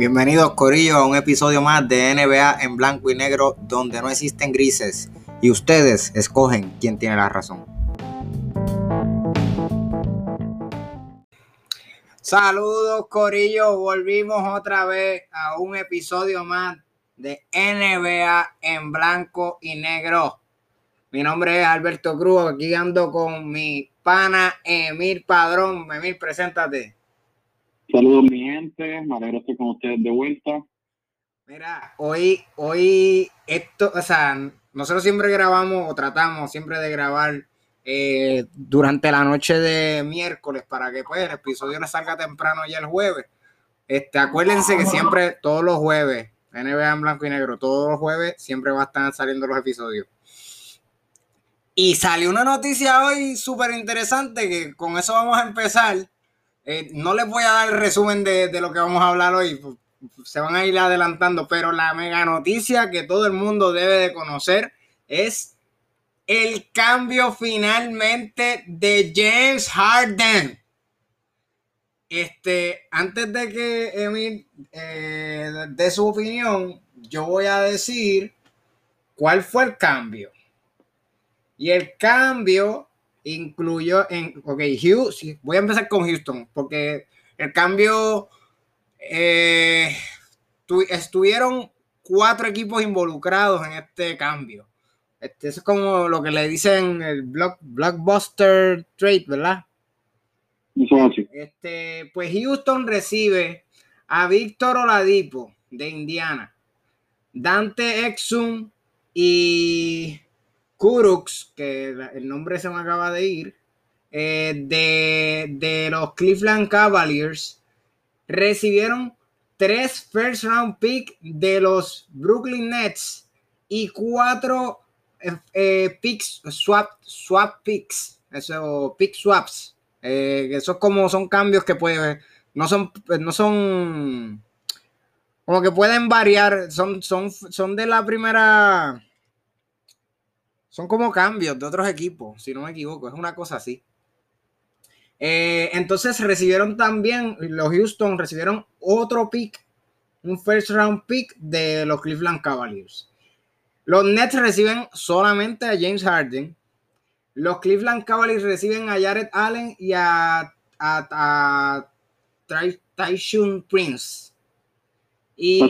Bienvenidos Corillo a un episodio más de NBA en blanco y negro donde no existen grises y ustedes escogen quién tiene la razón. Saludos Corillo, volvimos otra vez a un episodio más de NBA en blanco y negro. Mi nombre es Alberto Cruz, aquí ando con mi pana Emil Padrón. Emil, preséntate. Saludos mi gente, me alegro estar con ustedes de vuelta. Mira, hoy, hoy, esto, o sea, nosotros siempre grabamos o tratamos siempre de grabar eh, durante la noche de miércoles para que pues el episodio no salga temprano ya el jueves. Este, acuérdense que siempre, todos los jueves, NBA en blanco y negro, todos los jueves siempre va a estar saliendo los episodios. Y salió una noticia hoy súper interesante que con eso vamos a empezar eh, no les voy a dar el resumen de, lo que vamos a hablar hoy, se van a ir adelantando, pero la mega noticia que todo el mundo debe de conocer es el cambio finalmente de James Harden. Este, antes de que Emil eh, dé su opinión, yo voy a decir cuál fue el cambio. Y el cambio incluyó en, ok, Houston, voy a empezar con Houston, porque el cambio, eh, estuvieron cuatro equipos involucrados en este cambio. Este es como lo que le dicen el block, blockbuster trade, ¿verdad? Este, pues Houston recibe a Víctor Oladipo de Indiana, Dante Exum y Kurux, que el nombre se me acaba de ir, eh, de, los Cleveland Cavaliers, recibieron tres first round pick de los Brooklyn Nets y cuatro eh, eh, picks, swap, swap picks, eso, pick swaps. eso como son cambios que pueden, no son, no son, como que pueden variar, son, son, son de la primera son como cambios de otros equipos, si no me equivoco, es una cosa así. Eh, entonces recibieron también, los Houston recibieron otro pick, un first round pick de los Cleveland Cavaliers. Los Nets reciben solamente a James Harden. Los Cleveland Cavaliers reciben a Jared Allen y a, a, Prince. Y,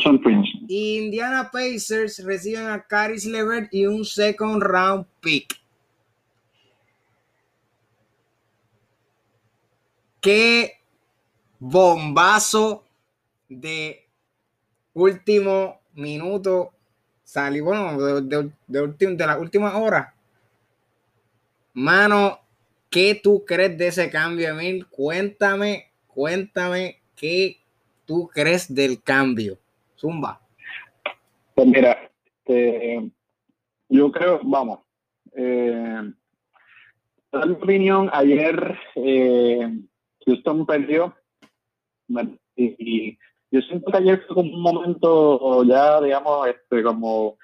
Indiana Pacers reciben a Caris Levert y un second round pick. Qué bombazo de último minuto salió, bueno, de, de la última hora. Mano, ¿qué tú crees de ese cambio, Emil? Cuéntame, cuéntame qué tú crees del cambio. Zumba. Pues mira, este, yo creo, vamos, eh, en mi opinión, ayer eh, Houston perdió y, yo siento que ayer fue como un momento ya, digamos, este, como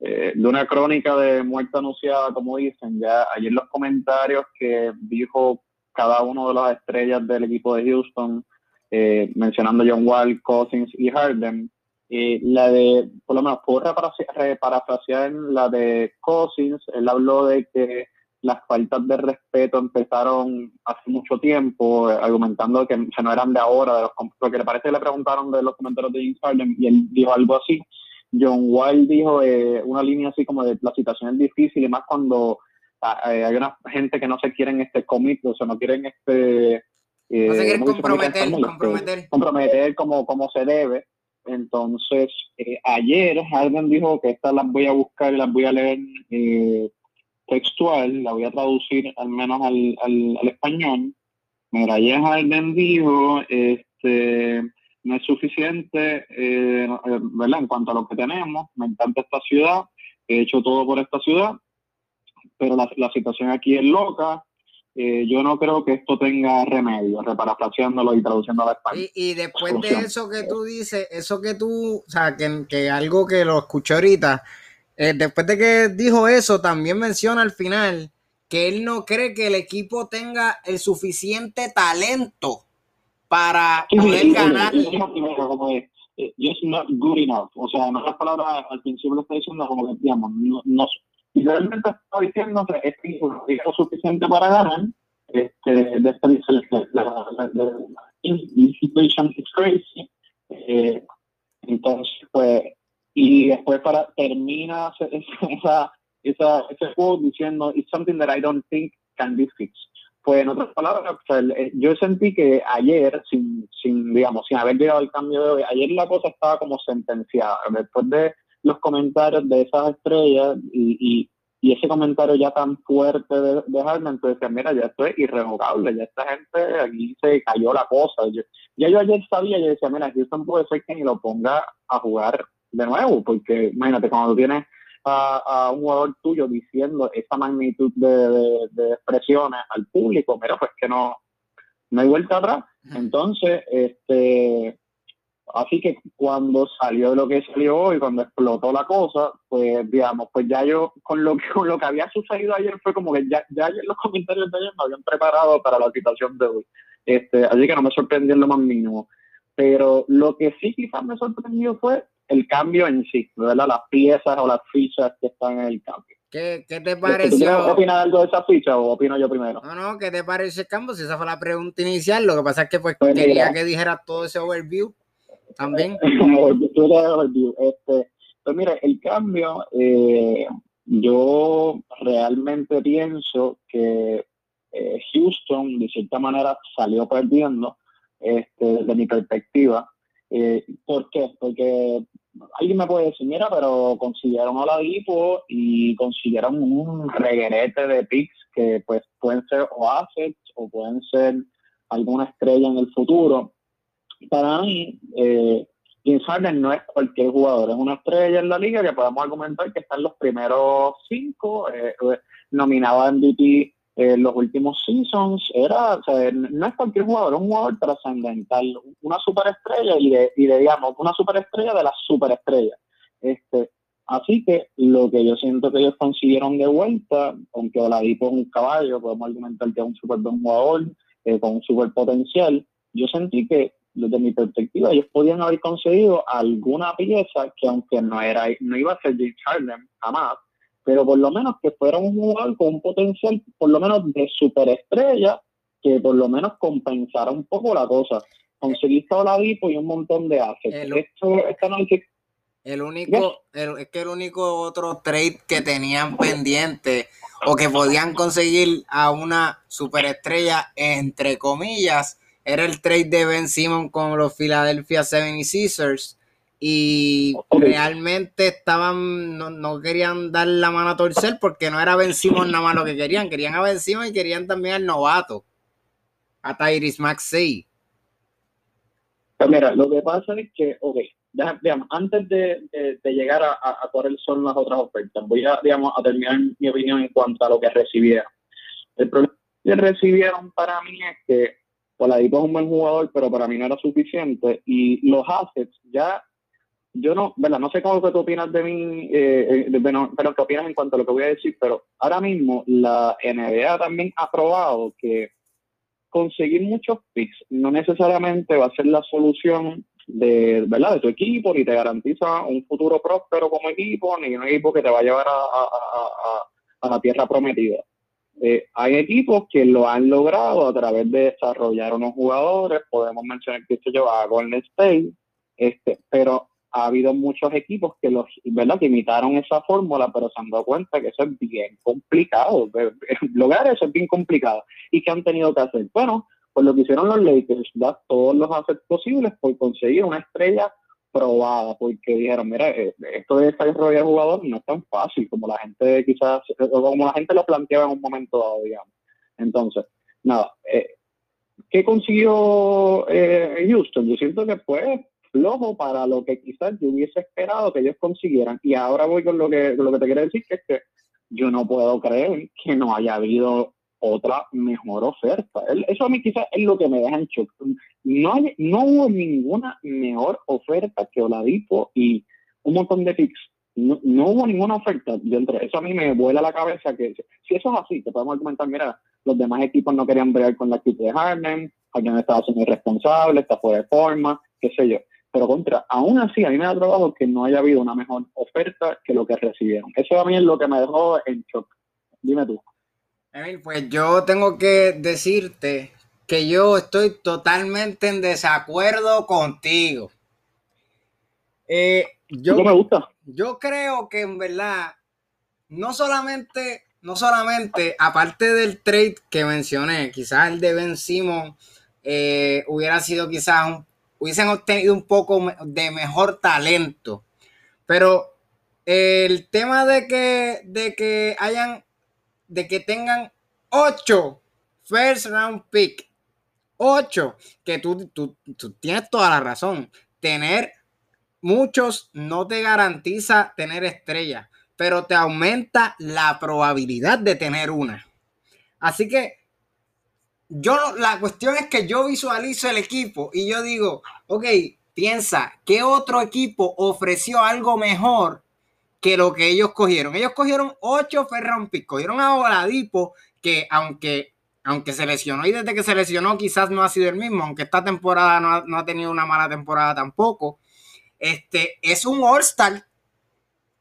eh, de una crónica de muerte anunciada, como dicen, ya ayer los comentarios que dijo cada uno de las estrellas del equipo de Houston, eh, mencionando John Wall, Cousins y Harden, eh, la de, por lo menos puedo parafrasear la de Cousins, él habló de que las faltas de respeto empezaron hace mucho tiempo, argumentando que, no eran de ahora, de los porque le parece que le preguntaron de los comentarios de James Harden y él dijo algo así. John Wild dijo eh, una línea así como de la situación es difícil y más cuando ah, eh, hay una gente que no se quieren este commit, o sea, no quieren este... no se quieren comprometer, comprometer. comprometer como, como se debe. Entonces, eh, ayer Harden dijo que estas las voy a buscar y las voy a leer eh, textual, la voy a traducir al menos al, al, español. Mira, ayer Harden dijo, este, no es suficiente, eh, ¿verdad? En cuanto a lo que tenemos, me encanta esta ciudad, he hecho todo por esta ciudad, pero la, la situación aquí es loca, eh, yo no creo que esto tenga remedio, reparafraseándolo y traduciendo a la español. Y, después de eso que tú dices, eso que tú, o sea, que, algo que lo escuché ahorita, eh, después de que dijo eso, también menciona al final que él no cree que el equipo tenga el suficiente talento para poder ganar. Él, eh, just not good enough. O sea, no las palabras al principio lo está diciendo como que, digamos, no, no y realmente está diciendo que es lo suficiente para ganar. Este, de esta la, situation is crazy. Eh, entonces, pues, y después para termina esa, esa, ese juego diciendo, it's something that I don't think can be fixed. Pues en otras palabras, eh, yo sentí que ayer, sin, sin, digamos, sin haber llegado al cambio de hoy, ayer la cosa estaba como sentenciada. Después de los comentarios de esas estrellas y, y, y ese comentario ya tan fuerte de, de Harden, entonces decía, mira, ya esto es irrevocable, ya esta gente aquí se cayó la cosa. ya yo ayer sabía, yo decía, mira, Houston puede ser que ni lo ponga a jugar de nuevo, porque imagínate, cuando tienes a, un jugador tuyo diciendo esa magnitud de, expresiones al público, pero pues que no, no hay vuelta atrás. Entonces, este, así que cuando salió lo que salió hoy, cuando explotó la cosa, pues digamos, pues ya yo con lo que, con lo que había sucedido ayer fue como que ya, ya los comentarios de ayer me habían preparado para la situación de hoy. Este, así que no me sorprendió en lo más mínimo. Pero lo que sí quizás me sorprendió fue el cambio en sí, ¿verdad? Las piezas o las fichas que están en el cambio. ¿Qué, qué te pareció? ¿Tú opinas algo de esa ficha o opino yo primero? No, no, ¿qué te parece el cambio? Si esa fue la pregunta inicial, lo que pasa es que pues, pues quería que dijera todo ese overview también. este, pues mira, el cambio, eh, yo realmente pienso que eh, Houston de cierta manera salió perdiendo este, desde mi perspectiva eh, ¿Por qué? Porque alguien me puede decir, mira, pero consiguieron a la Dipo y consiguieron un reguerete de picks que pues pueden ser o assets o pueden ser alguna estrella en el futuro. Para mí, eh, James no es cualquier jugador, es una estrella en la liga que podemos argumentar que está en los primeros cinco, eh, eh nominado a MVP en los últimos seasons era, o sea, no es cualquier jugador, es un jugador trascendental, una superestrella y de, y de, digamos, una superestrella de las superestrellas. Este, así que lo que yo siento que ellos consiguieron de vuelta, aunque Oladipo es un caballo, podemos argumentar que es un super buen jugador, eh, con un super potencial, yo sentí que desde mi perspectiva ellos podían haber conseguido alguna pieza que aunque no era no iba a ser James Harden jamás, pero por lo menos que fuera un jugador con un potencial, por lo menos de superestrella, que por lo menos compensara un poco la cosa. Conseguiste a Oladipo y un montón de assets. El, Esto, esta noche, el único, es que el único otro trade que tenían pendiente o que podían conseguir a una superestrella, entre comillas, era el trade de Ben Simon con los Philadelphia 76ers y realmente estaban, no, querían dar la mano a torcer porque no era Ben nada más lo que querían, querían a Ben y querían también al novato, a Tyrese Maxey. Pues mira, lo que pasa es que, ok, digamos, antes de, llegar a, a, cuáles son las otras ofertas, voy a, digamos, a terminar mi opinión en cuanto a lo que recibieron. El problema que recibieron para mí es que Oladipo es un buen jugador, pero para mí no era suficiente y los assets ya yo no, ¿verdad? No sé cómo que tú opinas de mí, eh, eh pero qué opinas en cuanto a lo que voy a decir, pero ahora mismo la NBA también ha probado que conseguir muchos picks no necesariamente va a ser la solución de, ¿verdad? de tu equipo, ni te garantiza un futuro próspero como equipo, ni un equipo que te va a llevar a, la tierra prometida. Eh, hay equipos que lo han logrado a través de desarrollar unos jugadores, podemos mencionar que se lleva a Golden State, este, pero ha habido muchos equipos que los, ¿verdad? que imitaron esa fórmula, pero se han dado cuenta que eso es bien complicado. Lograr eso es bien complicado. ¿Y qué han tenido que hacer? Bueno, pues lo que hicieron los Lakers, dar todos los assets posibles por conseguir una estrella probada, porque dijeron, mira, eh, esto de desarrollar jugador no es tan fácil como la gente quizás, como la gente lo planteaba en un momento dado, digamos. Entonces, nada, eh, ¿qué consiguió eh, Houston? Yo siento que fue flojo para lo que quizás yo hubiese esperado que ellos consiguieran. Y ahora voy con lo que, lo que te quiero decir, que es que yo no puedo creer que no haya habido otra mejor oferta. Eso a mí quizás es lo que me deja en shock. No, hay, no hubo ninguna mejor oferta que Oladipo y un montón de picks. No, hubo ninguna oferta. Eso a mí me vuela la cabeza que si eso es así, te podemos argumentar, mira, los demás equipos no querían bregar con la actitud de Harden, alguien estaba siendo irresponsable, está fuera de forma, qué sé yo. pero contra, aún así a mí me ha trabajo que no haya habido una mejor oferta que lo que recibieron. Eso a mí es lo que me dejó en shock. Dime tú. Emil, pues yo tengo que decirte que yo estoy totalmente en desacuerdo contigo. Eh, yo, me gusta. Yo creo que en verdad, no solamente, no solamente, aparte del trade que mencioné, quizás el de Ben Simon eh, hubiera sido quizás un, hubiesen obtenido un poco de mejor talento. Pero el tema de que, de que hayan, de que tengan ocho first round pick, ocho, que tú, tú, tú tienes toda la razón. Tener muchos no te garantiza tener estrella, pero te aumenta la probabilidad de tener una. Así que yo, la cuestión es que yo visualizo el equipo y yo digo, ok, piensa, ¿qué otro equipo ofreció algo mejor que lo que ellos cogieron? Ellos cogieron ocho Ferran Pick, cogieron a Oladipo, que aunque, aunque se lesionó y desde que se lesionó quizás no ha sido el mismo, aunque esta temporada no ha, no ha tenido una mala temporada tampoco. Este es un All-Star.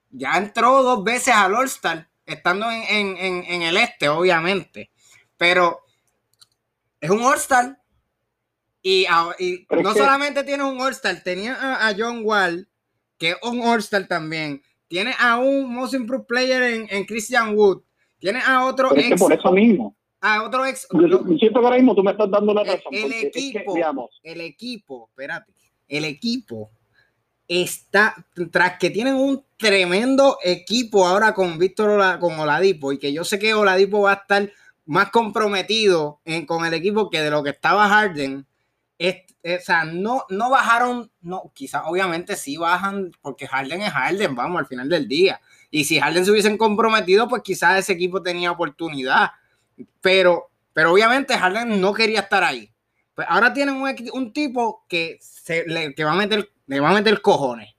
Ya entró dos veces al All-Star, estando en, el este, obviamente. Pero es un All-Star. Y, no solamente tiene un All-Star, tenía a, John Wall, que es un All-Star también. Tiene a un Most Improved Player en, Christian Wood. Tiene a otro ex. por eso mismo. A otro ex. Yo, siento que ahora mismo tú me estás dando la razón. El, equipo, el equipo, espérate. El equipo está, tras que tienen un tremendo equipo ahora con Víctor con Oladipo, y que yo sé que Oladipo va a estar más comprometido con el equipo que de lo que estaba Harden. o sea, no, no bajaron, no, quizás obviamente sí bajan, porque Harden es Harden, vamos, al final del día. Y si Harden se hubiesen comprometido, pues quizás ese equipo tenía oportunidad. Pero, pero obviamente Harden no quería estar ahí. Pues ahora tienen un, un tipo que, se, le, que va a meter le va a meter cojones.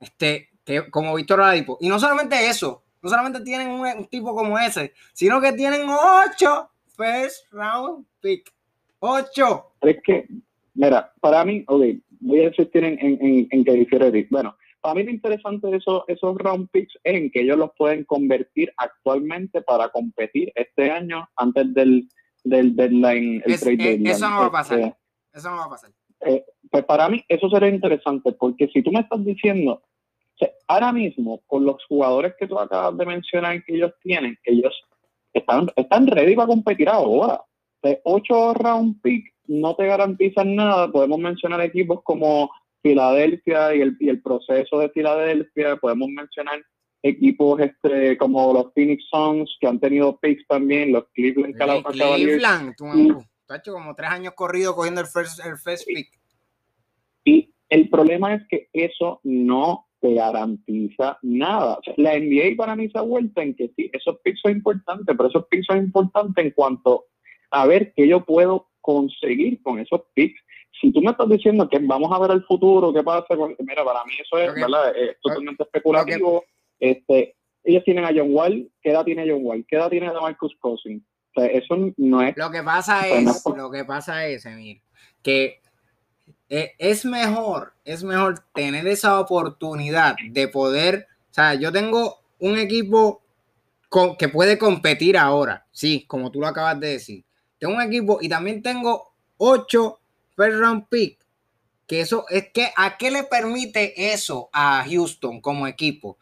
Este, que, como Víctor Oladipo. Y no solamente eso, no solamente tienen un, tipo como ese, sino que tienen ocho first round pick. Ocho. Es que, mira, para mí, ok, voy a insistir en, en, en, que difiere Bueno, para mí lo interesante de esos, esos round picks es en que ellos los pueden convertir actualmente para competir este año antes del, del deadline. El trade eh, Eso no va a pasar. Este, eso no va a pasar. Eh, pues para mí eso sería interesante, porque si tú me estás diciendo, ahora mismo con los jugadores que tú acabas de mencionar que ellos tienen, ellos están, están ready para competir ahora. De 8 round pick no te garantizan nada. Podemos mencionar equipos como Filadelfia y el, y el proceso de Filadelfia. Podemos mencionar equipos este, como los Phoenix Suns que han tenido picks también, los Cleveland Cleveland, Tú has hecho como tres años corrido cogiendo el first, el first pick. Y el problema es que eso no te garantiza nada. la NBA para mí se ha vuelto en que sí, esos picks son importantes, pero esos picks son importantes en cuanto a ver qué yo puedo conseguir con esos picks. Si tú me estás diciendo que vamos a ver el futuro, qué pasa con... Mira, para mí eso es, ¿verdad? es totalmente especulativo. Este, ellos tienen a John Wall, ¿qué edad tiene John Wall? ¿Qué edad tiene Marcus Cousins? eso no es. Lo que pasa es, lo que pasa es, Emir, que e, es mejor, es mejor tener esa oportunidad de poder. O sea, yo tengo un equipo con, que puede competir ahora, sí, como tú lo acabas de decir. Tengo un equipo y también tengo ocho round pick. Que eso es que, ¿a qué le permite eso a Houston como equipo?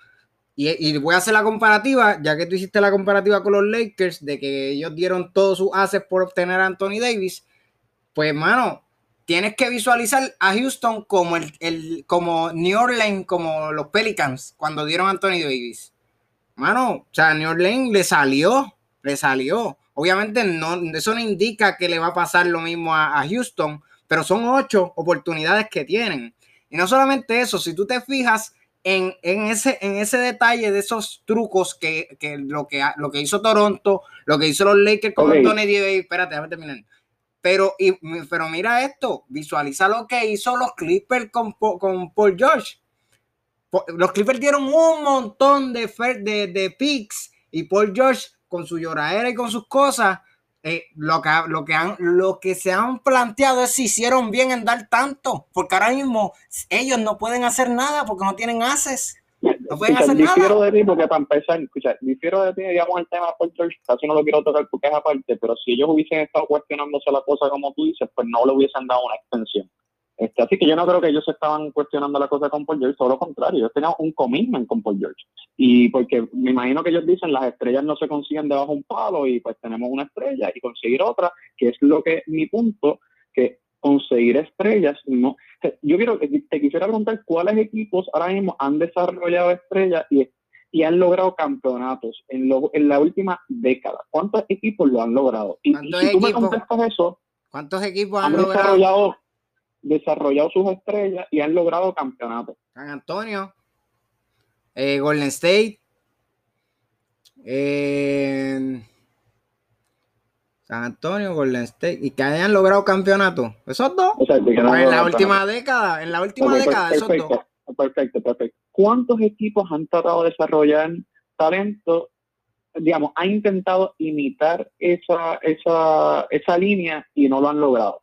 Y, voy a hacer la comparativa, ya que tú hiciste la comparativa con los Lakers, de que ellos dieron todos sus haces por obtener a Anthony Davis. Pues, mano, tienes que visualizar a Houston como, el, como New Orleans, como los Pelicans, cuando dieron a Anthony Davis. Mano, o sea, New Orleans le salió, le salió. Obviamente, no, eso no indica que le va a pasar lo mismo a Houston, pero son ocho oportunidades que tienen. Y no solamente eso, si tú te fijas, en, ese, en ese detalle de esos trucos que, lo que lo que hizo Toronto, lo que hizo los Lakers con Anthony Davis, espérate, déjame terminar. Pero, y, pero mira esto, visualiza lo que hizo los Clippers con, con Paul George. Los Clippers dieron un montón de, de, de picks y Paul George con su lloradera y con sus cosas eh, lo, que, lo, que han, lo que se han planteado es si hicieron bien en dar tanto, porque ahora mismo ellos no pueden hacer nada porque no tienen haces. No pueden hacer difiero de ti porque para empezar, escucha, difiero de ti, digamos, el tema de Paul George, casi no lo quiero tocar porque es aparte, pero si ellos hubiesen estado cuestionándose la cosa como tú dices, pues no le hubiesen dado una extensión. Así que yo no creo que ellos estaban cuestionando la cosa con Paul George, todo lo contrario, ellos tenían un commitment con Paul George. Y porque me imagino que ellos dicen las estrellas no se consiguen debajo de un palo y pues tenemos una estrella y conseguir otra, que es lo que mi punto, que conseguir estrellas, no. Yo quiero, te quisiera preguntar cuáles equipos ahora mismo han desarrollado estrellas y, y han logrado campeonatos en, en la última década. ¿Cuántos equipos lo han logrado? Y, si tú me contestas eso, ¿cuántos equipos han, logrado? Desarrollado sus estrellas y han logrado campeonatos. San Antonio, eh, Golden State, eh, San Antonio, Golden State, y que hayan logrado campeonatos. ¿Esos dos? en la última década, en la última década, esos dos. Perfecto, perfecto. ¿Cuántos equipos han tratado de desarrollar talento? Digamos, han intentado imitar esa, esa, esa línea y no lo han logrado.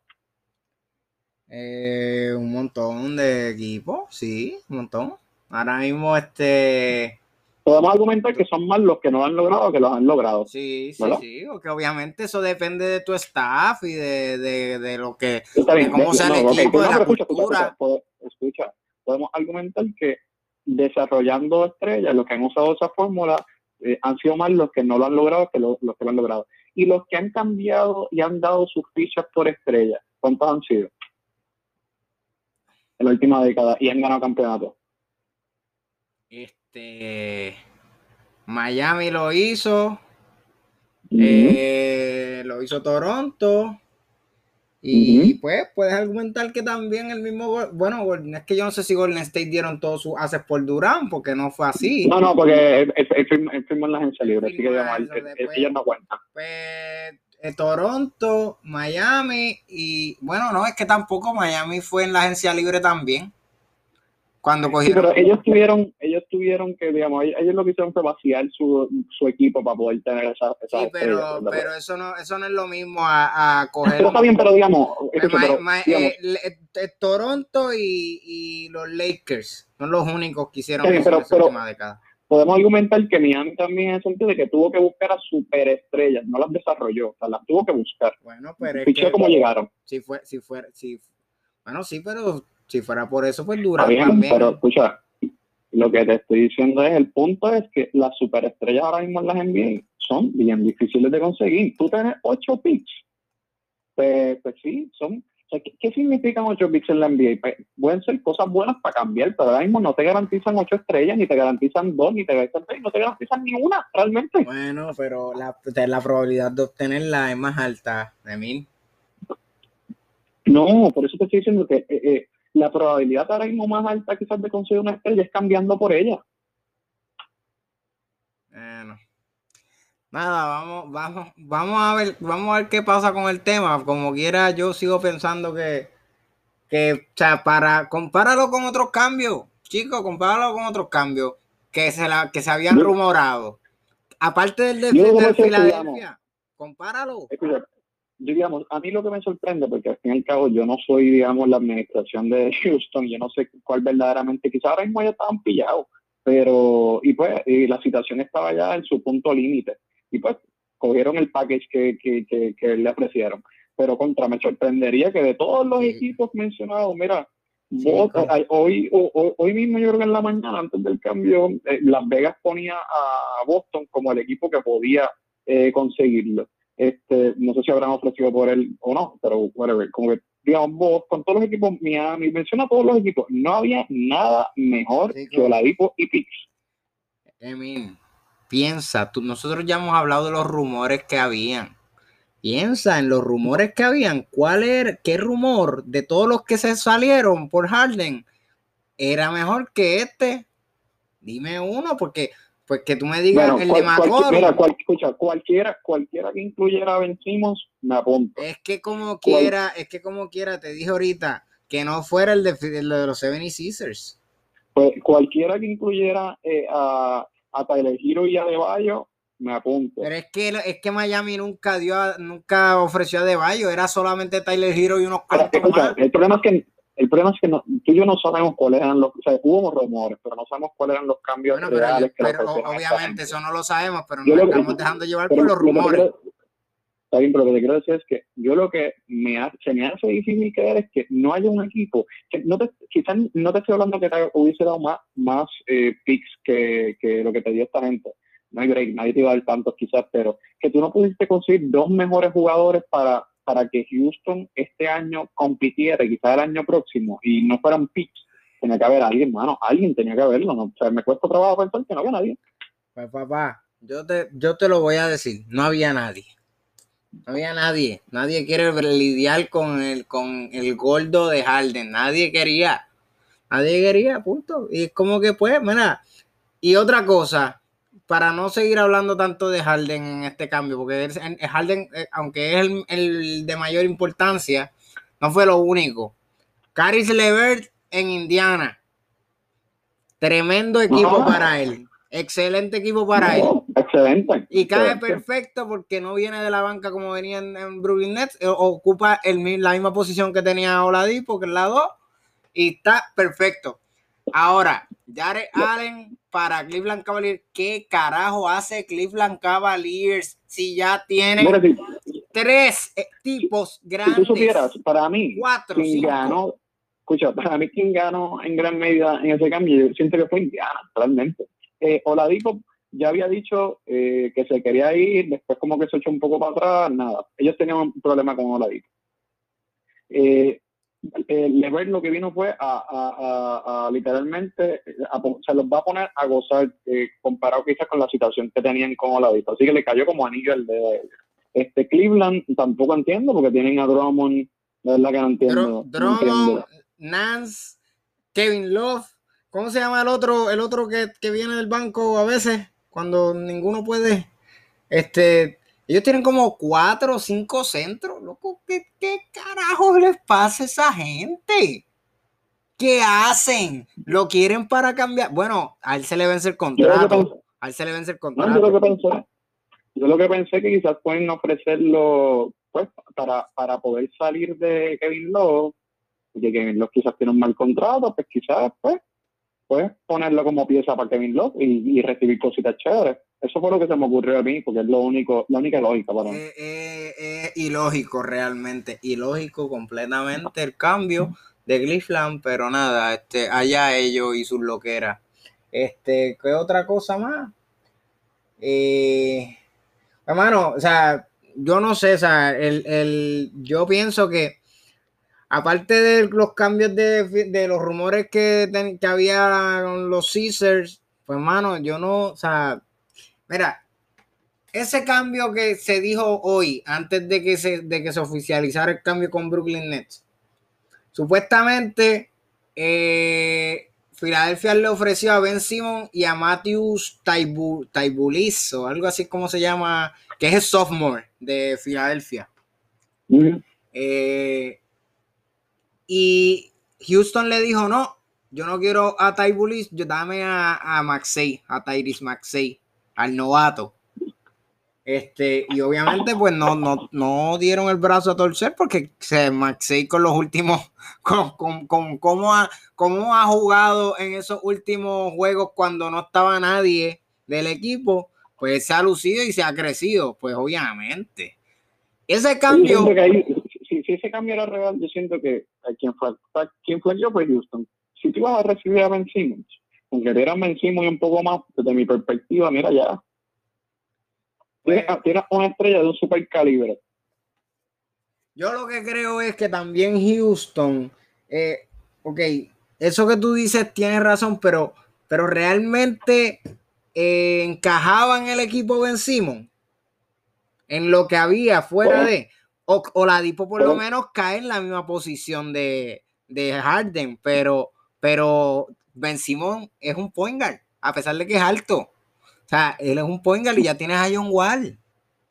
Eh, un montón de equipos, sí, un montón. Ahora mismo, este. Podemos argumentar que son más los que no han logrado que los han logrado. Sí, sí, sí, porque obviamente eso depende de tu staff y de, de, lo que. de cómo sea el equipo, de la escucha, cultura. Escucha, podemos argumentar que desarrollando estrellas, los que han usado esa fórmula, eh, han sido más los que no lo han logrado que los, los que lo han logrado. Y los que han cambiado y han dado sus fichas por estrellas, ¿cuántos han sido? En la última década y han ganado campeonato? Este Miami lo hizo, eh, lo hizo Toronto. Y pues puedes argumentar que también el mismo, bueno, es que yo no sé si Golden State dieron todos sus haces por Durán, porque no fue así. No, no, porque él, firmó, en la agencia libre, así que ellos no cuentan. Pues eh, Toronto, Miami y bueno, no, es que tampoco Miami fue en la agencia libre también. Cuando cogieron. pero ellos tuvieron, ellos tuvieron que, digamos, ellos lo que hicieron fue vaciar su, su equipo para poder tener esa. esa sí, pero, pero eso no, eso no es lo mismo a, a coger. Pero está bien, pero digamos. Eh, eh, Toronto y, y, los Lakers son los únicos que hicieron eso en esa última década podemos argumentar que Miami también en el sentido de que tuvo que buscar a superestrellas, no las desarrolló, o sea, las tuvo que buscar. Bueno, pero es que, llegaron. Si fue, si fuera, si, bueno, sí, pero si fuera por eso, pues también. Pero escucha, lo que te estoy diciendo es, el punto es que las superestrellas ahora mismo en las NBA son bien difíciles de conseguir. Tú tienes ocho picks, pues, pues sí, son ¿qué, significan ocho picks en la NBA? Pues, pueden ser cosas buenas para cambiar, pero ahora mismo no te garantizan ocho estrellas, ni te garantizan dos, ni te garantizan no te garantizan ni una, realmente. Bueno, pero la, la probabilidad de obtenerla es más alta de mil. No, por eso te estoy diciendo que eh, eh, la probabilidad ahora mismo más alta quizás de conseguir una estrella es cambiando por ella. Bueno. Nada, vamos, vamos, vamos a ver, vamos a ver qué pasa con el tema. Como quiera, yo sigo pensando que, que, o sea, para, compáralo con otros cambios, chicos, compáralo con otros cambios que se la, que se habían rumorado. Aparte del de, de Filadelfia, compáralo. digamos, a mí lo que me sorprende, porque al fin y al cabo yo no soy, digamos, la administración de Houston, yo no sé cuál verdaderamente, quizás ahora mismo ya estaban pillados, pero, y pues, y la situación estaba ya en su punto límite y pues cogieron el package que, que, que, le ofrecieron. Pero contra, me sorprendería que de todos los equipos mencionados, mira, hoy, hoy, mismo yo creo que en la mañana, antes del cambio, eh, Las Vegas ponía a Boston como el equipo que podía eh, conseguirlo. Este, no sé si habrán ofrecido por él o no, pero whatever, como que digamos, con todos los equipos, Miami, menciona todos los equipos, no había nada mejor que Oladipo y Pix. Piensa, tú, nosotros ya hemos hablado de los rumores que habían. Piensa en los rumores que habían. ¿Cuál era, qué rumor de todos los que se salieron por Harden era mejor que este? Dime uno, porque pues que tú me digas el de McCollum. escucha, cualquiera, cualquiera que incluyera vencimos, me apunto. Es que como quiera, es que como quiera, te dije ahorita, que no fuera el de, de los 76ers. Pues cualquiera que incluyera eh, a a Tyler Hero y a Deballo, me apunto. Pero es que, es que Miami nunca dio, nunca ofreció a De Bayo, era solamente Tyler Hero y unos cuantos El problema es que el problema es que no, tú y yo no sabemos cuáles eran los, o sea, hubo rumores, pero no sabemos cuáles eran los cambios reales que pero obviamente eso no lo sabemos, pero nos estamos dejando llevar por los rumores. Está bien, pero lo que te quiero decir es que yo lo que me hace, se me hace difícil creer es que no haya un equipo, que no te, quizás no te estoy hablando que te hubiese dado más, más eh, picks que, que lo que te dio esta gente, no hay break, nadie te iba a dar tantos quizás, pero que tú no pudiste conseguir dos mejores jugadores para para que Houston este año compitiera, quizás el año próximo, y no fueran picks, tenía que haber alguien, mano, alguien tenía que haberlo, ¿no? O sea, me cuesta trabajo pensar que no había nadie. Pues papá, yo te, yo te lo voy a decir, no había nadie. No había nadie. Nadie quiere lidiar con el, con el gordo de Harden. Nadie quería. Nadie quería, punto. Y es como que pues, mira. Y otra cosa, para no seguir hablando tanto de Harden en este cambio, porque Harden, eh, aunque es el, de mayor importancia, no fue lo único. Caris Levert en Indiana. Tremendo equipo para él. Excelente equipo para él. Excelente. Y cae perfecto porque no viene de la banca como venía en, Brooklyn Nets. Eh, ocupa el, la misma posición que tenía Oladipo, que es la 2. Y está perfecto. Ahora, Jared Allen para Cleveland Cavaliers. ¿Qué carajo hace Cleveland Cavaliers si ya tiene tres eh, tipos grandes? Si tú supieras, para mí, cuatro, quien ganó, escucha, para mí quien ganó en gran medida en ese cambio, yo siento que fue Indiana, realmente. Eh, Oladipo ya había dicho eh, que se quería ir, después como que se echó un poco para atrás, nada. Ellos tenían un problema con Oladipo. Eh, Lever lo que vino fue a, literalmente, se los va a poner a gozar eh, comparado quizás con la situación que tenían con Oladipo. Así que le cayó como anillo el de este Cleveland tampoco entiendo porque tienen a Drummond, la verdad que no entiendo. Drummond, Nance, Kevin Love, ¿cómo se llama el otro, el otro que, que viene del banco a veces cuando ninguno puede? Este, ellos tienen como cuatro o cinco centros. Loco, ¿qué, qué carajo les pasa a esa gente? ¿Qué hacen? ¿Lo quieren para cambiar? Bueno, a él se le vence el contrato. A él se le vence el contrato. yo, lo que pensé, yo lo que pensé que quizás pueden ofrecerlo pues para, para poder salir de Kevin Love, que Kevin Love quizás tiene un mal contrato, pues quizás pues, pues ponerlo como pieza para Kevin Love y, recibir cositas chéveres. Eso fue lo que se me ocurrió a mí, porque es lo único, la única lógica para mí. Es eh, eh, eh, ilógico realmente, ilógico completamente el cambio de Cleveland, pero nada, este, allá ellos y sus loqueras. Este, ¿qué otra cosa más? hermano, o sea, yo no sé, o sea, el, yo pienso que aparte de los cambios de, los rumores que, que había con los Caesars, pues hermano, yo no, o sea, Mira, ese cambio que se dijo hoy, antes de que se, de que se oficializara el cambio con Brooklyn Nets, supuestamente eh, Filadelfia le ofreció a Ben Simon y a Matthews Taibulis, o algo así como se llama, que es el sophomore de Filadelfia. Eh, y Houston le dijo, no, yo no quiero a Taibulis, yo dame a, a Maxey, a Tyrese Maxey al novato. Este, y obviamente, pues no, no, no dieron el brazo a torcer porque se Maxey con los últimos, con, con, cómo, ha, cómo ha jugado en esos últimos juegos cuando no estaba nadie del equipo, pues se ha lucido y se ha crecido, pues obviamente. Ese cambio. si, ese cambio era real, yo siento que quien fue, quien fue yo fue Houston. Si tú ibas a recibir a Ben Simmons, aunque te eran encima y un poco más, desde mi perspectiva, mira ya. Tienes, pues, una estrella de un super calibre. Yo lo que creo es que también Houston, eh, ok, eso que tú dices tiene razón, pero, pero realmente eh, encajaba en el equipo Ben Simon, en lo que había fuera de, o, o la Dipo por lo menos cae en la misma posición de, de Harden, pero, pero Ben Simon es un point guard, a pesar de que es alto. O sea, él es un point guard y ya tienes a John Wall.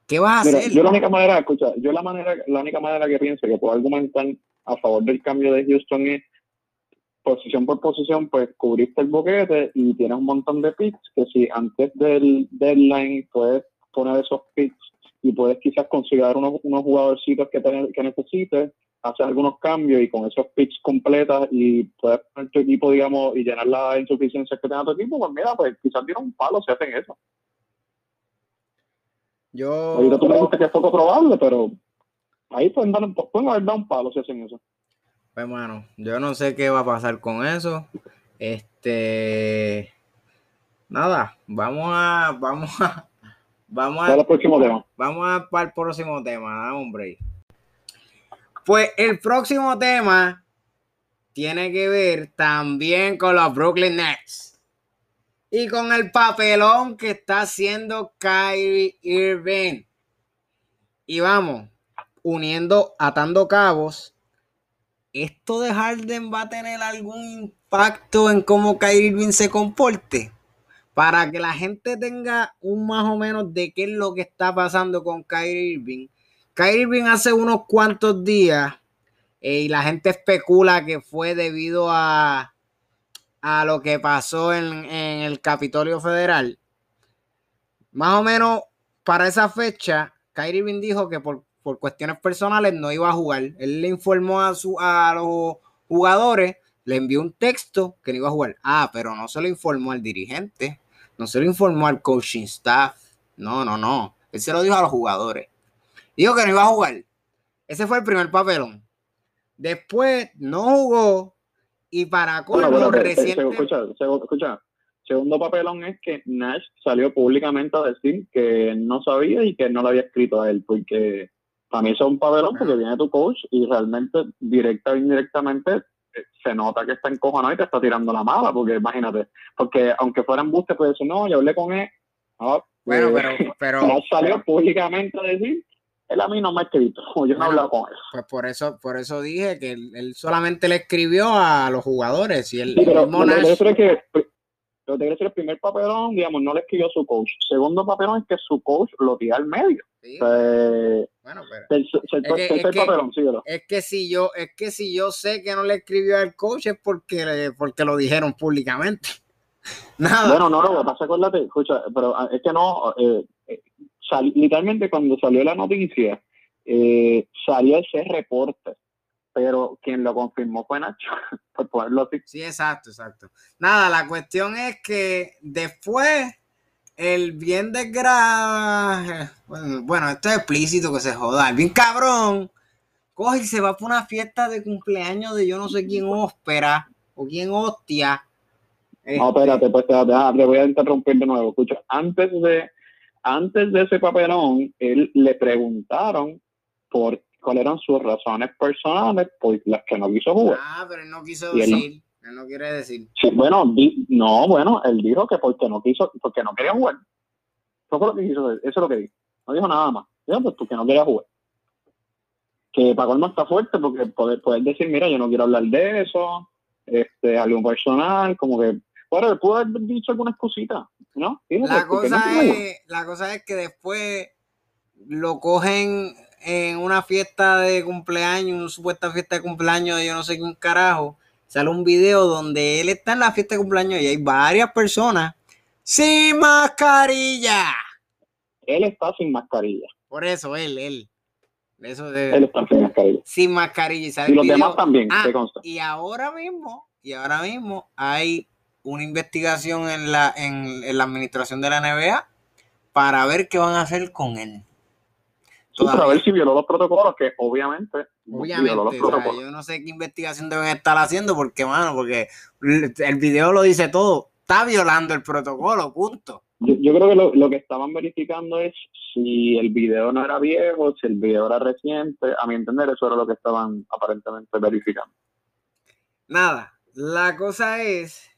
¿Qué vas a hacer? Yo la única manera, escucha, yo la manera, la única manera que pienso que puedo argumentar a favor del cambio de Houston es posición por posición, pues cubriste el boquete y tienes un montón de picks que si antes del deadline puedes poner esos picks y puedes quizás considerar unos, unos jugadorcitos que, que necesites, hacer algunos cambios y con esos picks completas y puedes poner tu equipo, digamos, y llenar las insuficiencias que tenga tu equipo, pues mira, pues quizás tiene un palo si hacen eso. Yo... Ahorita tú me dijiste que es poco probable, pero ahí pueden, dar, pueden haber dado un palo si hacen eso. Pues bueno, yo no sé qué va a pasar con eso. Este... Nada, vamos a... Vamos a... Vamos a, próximo tema. Vamos a para el próximo tema, hombre. Pues el próximo tema tiene que ver también con los Brooklyn Nets y con el papelón que está haciendo Kyrie Irving. Y vamos, uniendo, atando cabos. ¿Esto de Harden va a tener algún impacto en cómo Kyrie Irving se comporte? Para que la gente tenga un más o menos de qué es lo que está pasando con Kyrie Irving. Kyrie Irving hace unos cuantos días eh, y la gente especula que fue debido a, a lo que pasó en, el Capitolio Federal. Más o menos para esa fecha, Kyrie Irving dijo que por, por cuestiones personales no iba a jugar. Él le informó a, su, a los jugadores, le envió un texto que no iba a jugar. Ah, pero no se lo informó al dirigente no se lo informó al coaching staff. No, no, no. Él se lo dijo a los jugadores. Dijo que no iba a jugar. Ese fue el primer papelón. Después no jugó y para colmo reciente... Escucha, escucha. Segundo papelón es que Nash salió públicamente a decir que no sabía y que no lo había escrito a él, porque para mí eso es un papelón porque viene tu coach y realmente directa o indirectamente se nota que está encojonado y te está tirando la mala, porque imagínate, porque aunque fuera embuste, puede decir, no, yo hablé con él. bueno, pues, pero, pero no salió públicamente a decir, él a mí no me ha escrito, yo no he hablado con él. Pues por eso, por eso dije que él, solamente le escribió a los jugadores y él, sí, pero, que pero te el primer papelón, digamos, no le escribió su coach. Segundo papelón es que su coach lo tira al medio. bueno, pero es, que, si yo, es que si yo sé que no le escribió al coach es porque, porque lo dijeron públicamente. Nada. Bueno, no, lo que pasa, acuérdate, escucha, pero ah, es que no, eh, eh literalmente cuando salió la noticia, eh, salió ese reporte pero quien lo confirmó fue Nacho, por ponerlo así. Sí, exacto, exacto. Nada, la cuestión es que después el bien desgraciado, bueno, esto es explícito que se joda, el bien cabrón, coge y se va por una fiesta de cumpleaños de yo no sé quién óspera o quién hostia. No, espérate, pues te, te voy a interrumpir de nuevo. Escucha, antes de, antes de ese papelón, él le preguntaron por cuáles eran sus razones personales por las que no quiso jugar. Ah, pero él no quiso decir, él, no quiere decir. Sí, bueno, no, bueno, él dijo que porque no quiso, porque no quería jugar. Eso fue lo que quiso, eso es lo que dijo. No dijo nada más. Dijo, pues porque no quería jugar. Que para colmo está fuerte porque poder, poder decir, mira, yo no quiero hablar de eso, este, algo personal, como que bueno, él pudo haber dicho alguna excusita, ¿no? la, cosa es, la cosa es que después lo cogen en una fiesta de cumpleaños, una supuesta fiesta de cumpleaños de yo no sé qué un carajo, sale un video donde él está en la fiesta de cumpleaños y hay varias personas sin mascarilla. Él está sin mascarilla. Por eso, él, él. Eso de, él está sin mascarilla. Sin mascarilla. ¿y los demás también, ah, Y ahora mismo, y ahora mismo hay una investigación en la, en la administración de la NBA para ver qué van a hacer con él para ver si violó los protocolos, que obviamente, obviamente violó los protocolos. yo no sé qué investigación deben estar haciendo, porque, mano, porque el video lo dice todo. Está violando el protocolo, punto. Yo, creo que lo, que estaban verificando es si el video no era viejo, si el video era reciente. A mi entender, eso era lo que estaban aparentemente verificando. Nada, la cosa es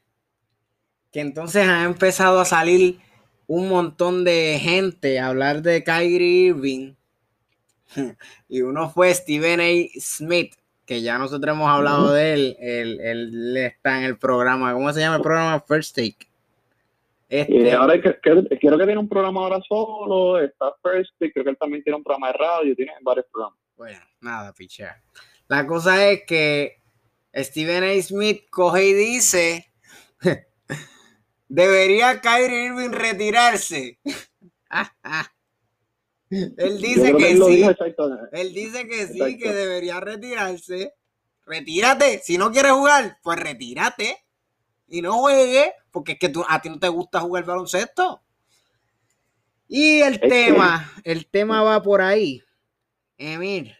que entonces ha empezado a salir un montón de gente a hablar de Kyrie Irving y uno fue Steven A. Smith, que ya nosotros hemos hablado de él. él. está en el programa, ¿cómo se llama el programa? First Take. Este, ahora que, creo que tiene un programa ahora solo, está First Take, creo que él también tiene un programa de radio, tiene varios programas. Bueno, nada, pichea. La cosa es que Steven A. Smith coge y dice, debería Kyrie Irving retirarse. Él dice que sí. él dice que sí, que debería retirarse. Retírate. Si no quieres jugar, pues retírate. Y no juegue, porque es que tú, a ti no te gusta jugar baloncesto. Y el tema, el tema va por ahí. Emir,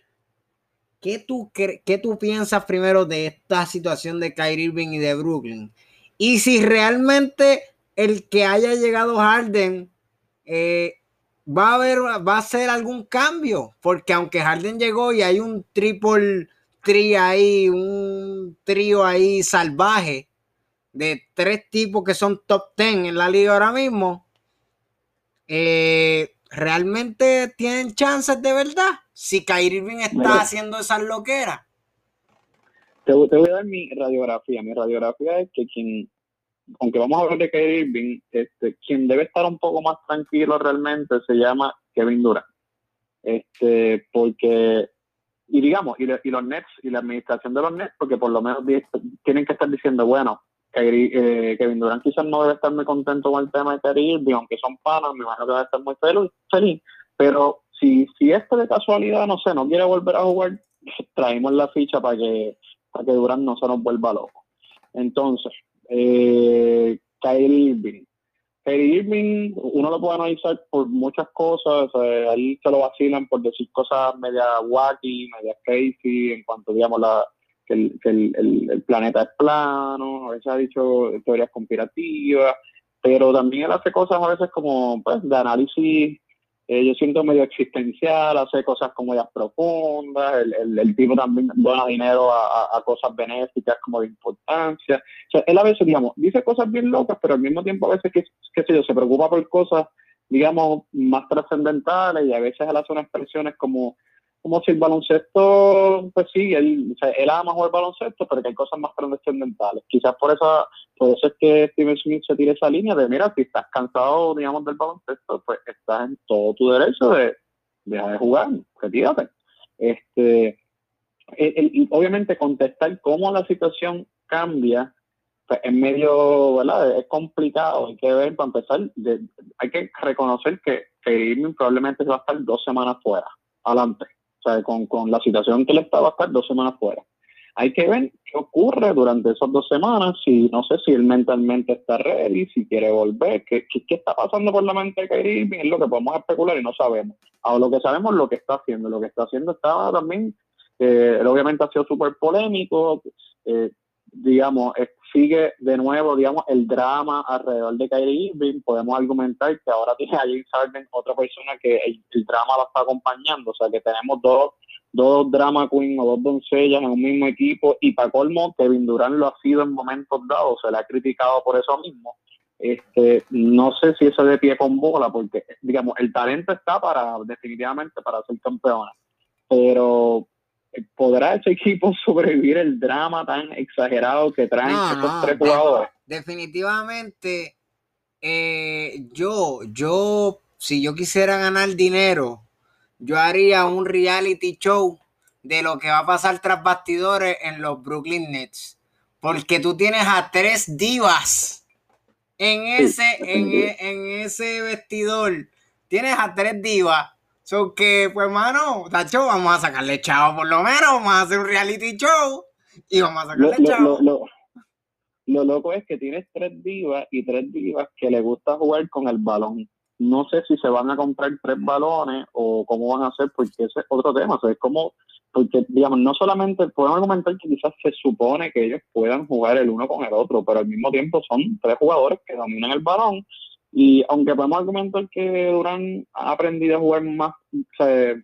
¿qué tú, ¿qué tú piensas primero de esta situación de Kyrie Irving y de Brooklyn? Y si realmente el que haya llegado Harden eh, va a haber, va a ser algún cambio, porque aunque Harden llegó y hay un triple tri ahí, un trío ahí salvaje de tres tipos que son top ten en la liga ahora mismo, eh, realmente tienen chances de verdad si Kyrie Irving está haciendo esas loqueras. Te, te, voy a dar mi radiografía. Mi radiografía es que quien aunque vamos a hablar de Kyrie Irving, este, quien debe estar un poco más tranquilo realmente se llama Kevin Durant. Este, porque, y digamos, y, los Nets y la administración de los Nets, porque por lo menos tienen que estar diciendo, bueno, eh, Kevin Durant quizás no debe estar muy contento con el tema de Kyrie Irving, aunque son panas, me imagino que debe estar muy feliz, pero si, si este de casualidad, no sé, no quiere volver a jugar, traemos la ficha para que, para que Durant no se nos vuelva loco. Entonces, eh, Kyrie Irving. Kyrie Irving, uno lo puede analizar por muchas cosas, ahí se lo vacilan por decir cosas media wacky, media crazy, en cuanto, digamos, la, que, el, el, planeta es plano, a veces ha dicho teorías conspirativas, pero también él hace cosas a veces como, pues, de análisis eh, yo siento medio existencial, hace cosas como ya profundas, el, el, tipo también dona dinero a, cosas benéficas como de importancia. O sea, él a veces, digamos, dice cosas bien locas, pero al mismo tiempo a veces, que, qué sé yo, se preocupa por cosas, digamos, más trascendentales y a veces él hace unas expresiones como como si el baloncesto, pues sí, él, o sea, él ama jugar baloncesto, pero que hay cosas más trascendentales. Quizás por eso, por eso es que Steven Smith se tira esa línea de, mira, si estás cansado, digamos, del baloncesto, pues estás en todo tu derecho de dejar de jugar, retírate. Este, obviamente contestar cómo la situación cambia pues en medio, ¿verdad? Es complicado, hay que ver, para empezar, hay que reconocer que, que probablemente va a estar dos semanas fuera, adelante o sea, con, con la situación que le estaba a estar dos semanas fuera. Hay que ver qué ocurre durante esas dos semanas, si no sé si él mentalmente está ready, si quiere volver, qué, qué, está pasando por la mente de Kyrie es lo que podemos especular y no sabemos. Ahora lo que sabemos es lo que está haciendo, lo que está haciendo está también, eh, obviamente ha sido súper polémico, eh, digamos, sigue de nuevo, digamos, el drama alrededor de Kyrie Irving. Podemos argumentar que ahora tiene a James Harden, otra persona que el, drama lo está acompañando. O sea, que tenemos dos, dos drama queen o dos doncellas en un mismo equipo. Y para colmo, Kevin Durant lo ha sido en momentos dados. Se le ha criticado por eso mismo. Este, no sé si eso de pie con bola, porque, digamos, el talento está para, definitivamente, para ser campeona. Pero ¿podrá ese equipo sobrevivir el drama tan exagerado que traen estos tres jugadores? Definitivamente, eh, yo, yo, si yo quisiera ganar dinero, yo haría un reality show de lo que va a pasar tras bastidores en los Brooklyn Nets. Porque tú tienes a tres divas en ese, en, e, en ese vestidor. Tienes a tres divas So que, pues, mano, Tacho, vamos a sacarle chavo por lo menos, vamos a hacer un reality show y vamos a sacarle lo, chavo. Lo, lo, loco es que tienes tres divas y tres divas que le gusta jugar con el balón. No sé si se van a comprar tres balones o cómo van a hacer, porque ese es otro tema. O sea, es como, porque, digamos, no solamente podemos comentar que quizás se supone que ellos puedan jugar el uno con el otro, pero al mismo tiempo son tres jugadores que dominan el balón y aunque podemos argumentar que Durán ha aprendido a jugar más,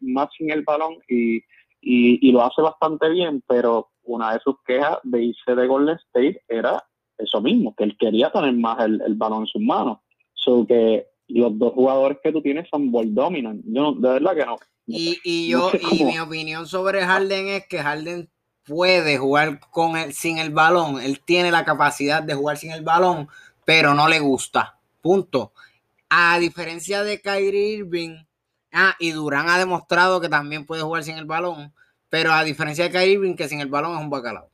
más sin el balón y, y, lo hace bastante bien, pero una de sus quejas de irse de Golden State era eso mismo, que él quería tener más el, balón en sus manos. So que los dos jugadores que tú tienes son ball dominant. Yo de verdad que no. y, y yo, y mi opinión sobre Harden es que Harden puede jugar con el, sin el balón. Él tiene la capacidad de jugar sin el balón, pero no le gusta. Punto. A diferencia de Kyrie Irving, ah, y Durán ha demostrado que también puede jugar sin el balón, pero a diferencia de Kyrie Irving, que sin el balón es un bacalao.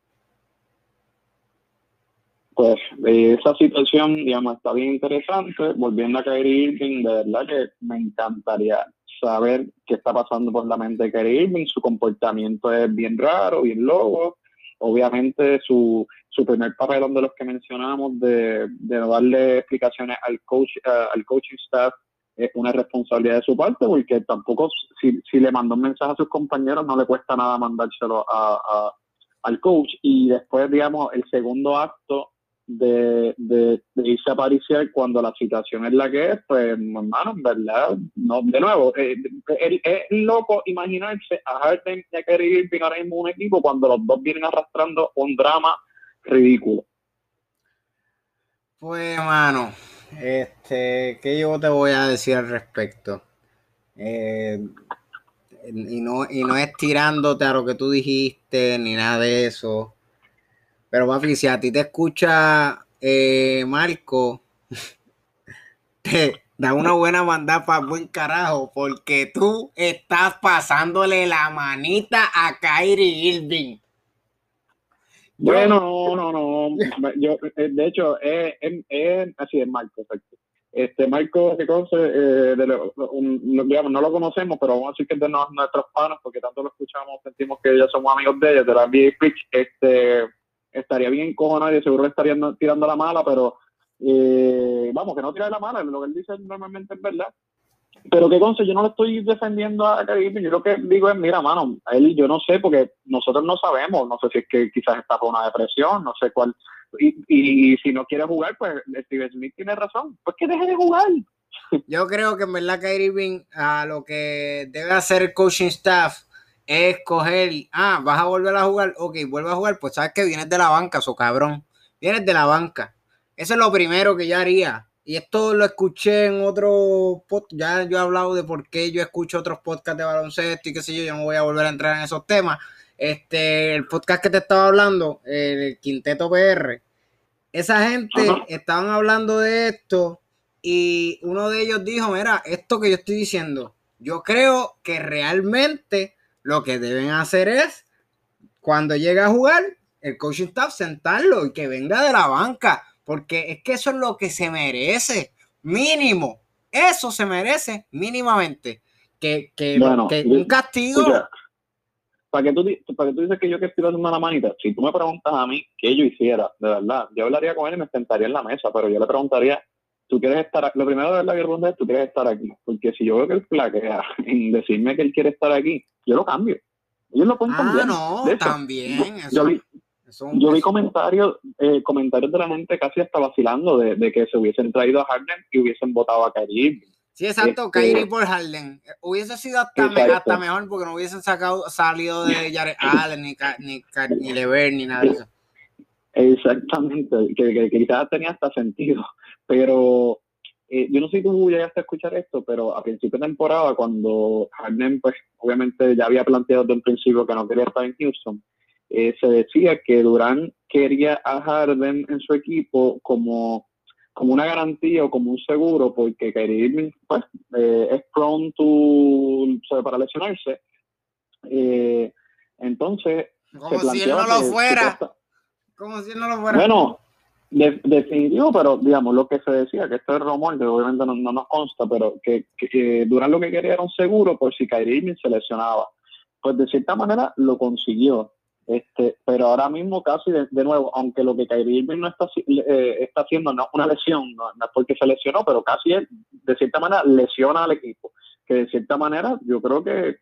Pues esa situación, digamos, está bien interesante. Volviendo a Kyrie Irving, de verdad que me encantaría. saber qué está pasando por la mente de Kyrie Irving. Su comportamiento es bien raro, bien loco. Obviamente su, su primer papelón de los que mencionamos de, de darle explicaciones al coach, eh, al coaching staff es una responsabilidad de su parte, porque tampoco si, le mandó un mensaje a sus compañeros no le cuesta nada mandárselo a, al coach. Y después, digamos, el segundo acto de, irse a París cuando la situación es la que es, pues, hermano, verdad, no, de nuevo, eh, es loco imaginarse a Harden y a Kerry Irving ahora un equipo cuando los dos vienen arrastrando un drama ridículo. Pues, hermano, este, ¿qué yo te voy a decir al respecto? Eh, y, no, y no es tirándote a lo que tú dijiste ni nada de eso. Pero, papi, si a ti te escucha eh, Marco, te da una buena mandada para buen carajo, porque tú estás pasándole la manita a Kyrie Irving. Bueno, no, no, no. Yo, eh, de hecho, es, así es Marco, Este Marco eh, digamos, no lo conocemos, pero vamos a decir que es de nuestros panos, porque tanto lo escuchamos, sentimos que ya somos amigos de ellos, de la NBA Pitch. Este, estaría bien cojonado y seguro le estarían tirando la mala, pero eh, vamos, que no tira la mala, lo que él dice normalmente es verdad. Pero qué cosa, yo no le estoy defendiendo a Karim, yo lo que digo es, mira, mano, él yo no sé, porque nosotros no sabemos, no sé si es que quizás está por una depresión, no sé cuál, y, y, si no quiere jugar, pues Steve Smith tiene razón, pues que deje de jugar. Yo creo que en verdad Kyrie Irving a lo que debe hacer el coaching staff es coger, ah, vas a volver a jugar, ok, vuelve a jugar, pues sabes que vienes de la banca, so cabrón, vienes de la banca. Eso es lo primero que yo haría. Y esto lo escuché en otro podcast, ya yo he hablado de por qué yo escucho otros podcasts de baloncesto y qué sé yo, yo no voy a volver a entrar en esos temas. Este, el podcast que te estaba hablando, el Quinteto PR, esa gente estaban hablando de esto y uno de ellos dijo, mira, esto que yo estoy diciendo, yo creo que realmente lo que deben hacer es, cuando llegue a jugar, el coaching staff sentarlo y que venga de la banca, porque es que eso es lo que se merece, mínimo. Eso se merece mínimamente. Que, que, un castigo. para que, tú, para que tú dices que yo que estoy haciendo la manita, si tú me preguntas a mí qué yo hiciera, de verdad, yo hablaría con él y me sentaría en la mesa, pero yo le preguntaría, tú quieres estar, lo primero de verdad que es, tú quieres estar aquí, porque si yo veo que él flaquea en decirme que él quiere estar aquí, yo lo cambio. Ellos lo pueden ah, no, también. yo, yo vi comentarios, eh, comentarios de la gente casi hasta vacilando de, que se hubiesen traído a Harden y hubiesen votado a Kyrie. Sí, exacto, este, Kyrie por Harden. Hubiese sido hasta, mejor porque no hubiesen sacado, salido de Jared Allen, ni, ni, ni Lever, ni nada de eso. Exactamente, que, que, quizás tenía hasta sentido, pero eh, yo no sé si tú llegaste a escuchar esto, pero a principio de temporada, cuando Harden, pues obviamente ya había planteado desde el principio que no quería estar en Houston, eh, se decía que Durán quería a Harden en su equipo como, como una garantía o como un seguro, porque Kyrie pues, eh, es prone to, para lesionarse. entonces, como si él no lo fuera. Como si él no lo fuera. Bueno, definitivo, pero digamos, lo que se decía, que esto es rumor, que obviamente no, nos consta, pero que, que, Durán lo que quería era un seguro por si Kyrie Irving se lesionaba. Pues de cierta manera lo consiguió. Este, pero ahora mismo casi de, nuevo, aunque lo que Kyrie Irving no está, eh, está haciendo no una lesión, no, es porque se lesionó, pero casi de cierta manera lesiona al equipo. Que de cierta manera yo creo que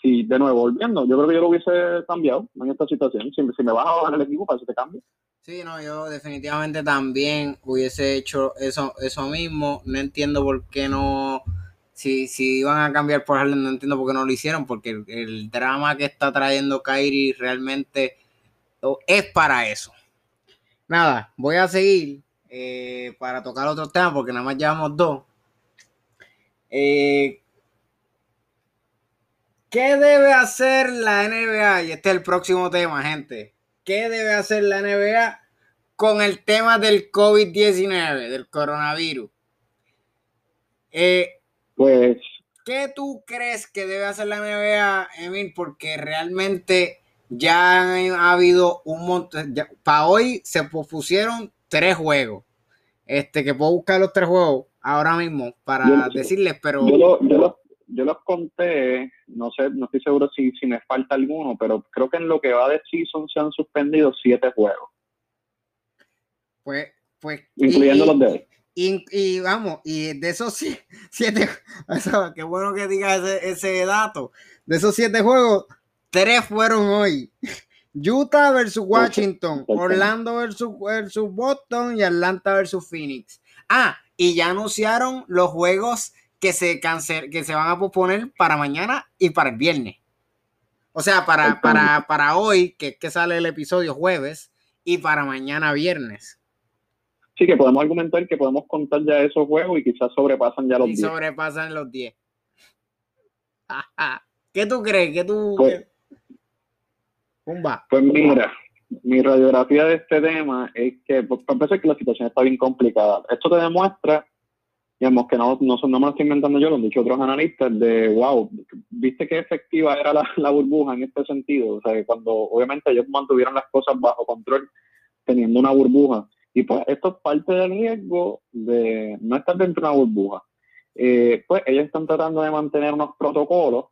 si de nuevo volviendo, yo creo que yo lo hubiese cambiado en esta situación. Si, me vas a bajar el equipo, para que te cambie. Sí, no, yo definitivamente también hubiese hecho eso, eso mismo. No entiendo por qué no. Si, si iban a cambiar por Harden, no entiendo por qué no lo hicieron, porque el, drama que está trayendo Kyrie realmente es para eso. Nada, voy a seguir eh, para tocar otro tema, porque nada más llevamos dos. Eh, ¿Qué debe hacer la NBA? Y este es el próximo tema, gente. ¿Qué debe hacer la NBA con el tema del COVID-19, del coronavirus? Eh, pues. ¿Qué tú crees que debe hacer la NBA, Emil? Porque realmente ya ha habido un montón. Para hoy se pusieron tres juegos. Este, que puedo buscar los tres juegos ahora mismo para decirles, pero. Yo yo los conté, no sé, no estoy seguro si, si me falta alguno, pero creo que en lo que va de season se han suspendido siete juegos. Pues, pues. Incluyendo los de hoy. Y, vamos, y de esos siete, eso, qué bueno que digas ese, dato. De esos siete juegos, tres fueron hoy. Utah versus Washington, Orlando versus, versus Boston y Atlanta versus Phoenix. Ah, y ya anunciaron los juegos que se, cancel, que se van a posponer para mañana y para el viernes. O sea, para, para, para hoy, que, que sale el episodio jueves, y para mañana viernes. Sí, que podemos argumentar que podemos contar ya esos juegos y quizás sobrepasan ya los 10. Y sobrepasan los 10. ¿Qué tú crees? ¿Qué tú... Pues, pues mira, mi radiografía de este tema es que, pues, para empezar, que la situación está bien complicada. Esto te demuestra, digamos, que no, no, no me lo estoy inventando yo, lo han dicho otros analistas, de wow, viste qué efectiva era la, la burbuja en este sentido. O sea, cuando obviamente ellos mantuvieron las cosas bajo control, teniendo una burbuja y pues esto es parte del riesgo de no estar dentro de una burbuja. Eh, pues ellos están tratando de mantener unos protocolos.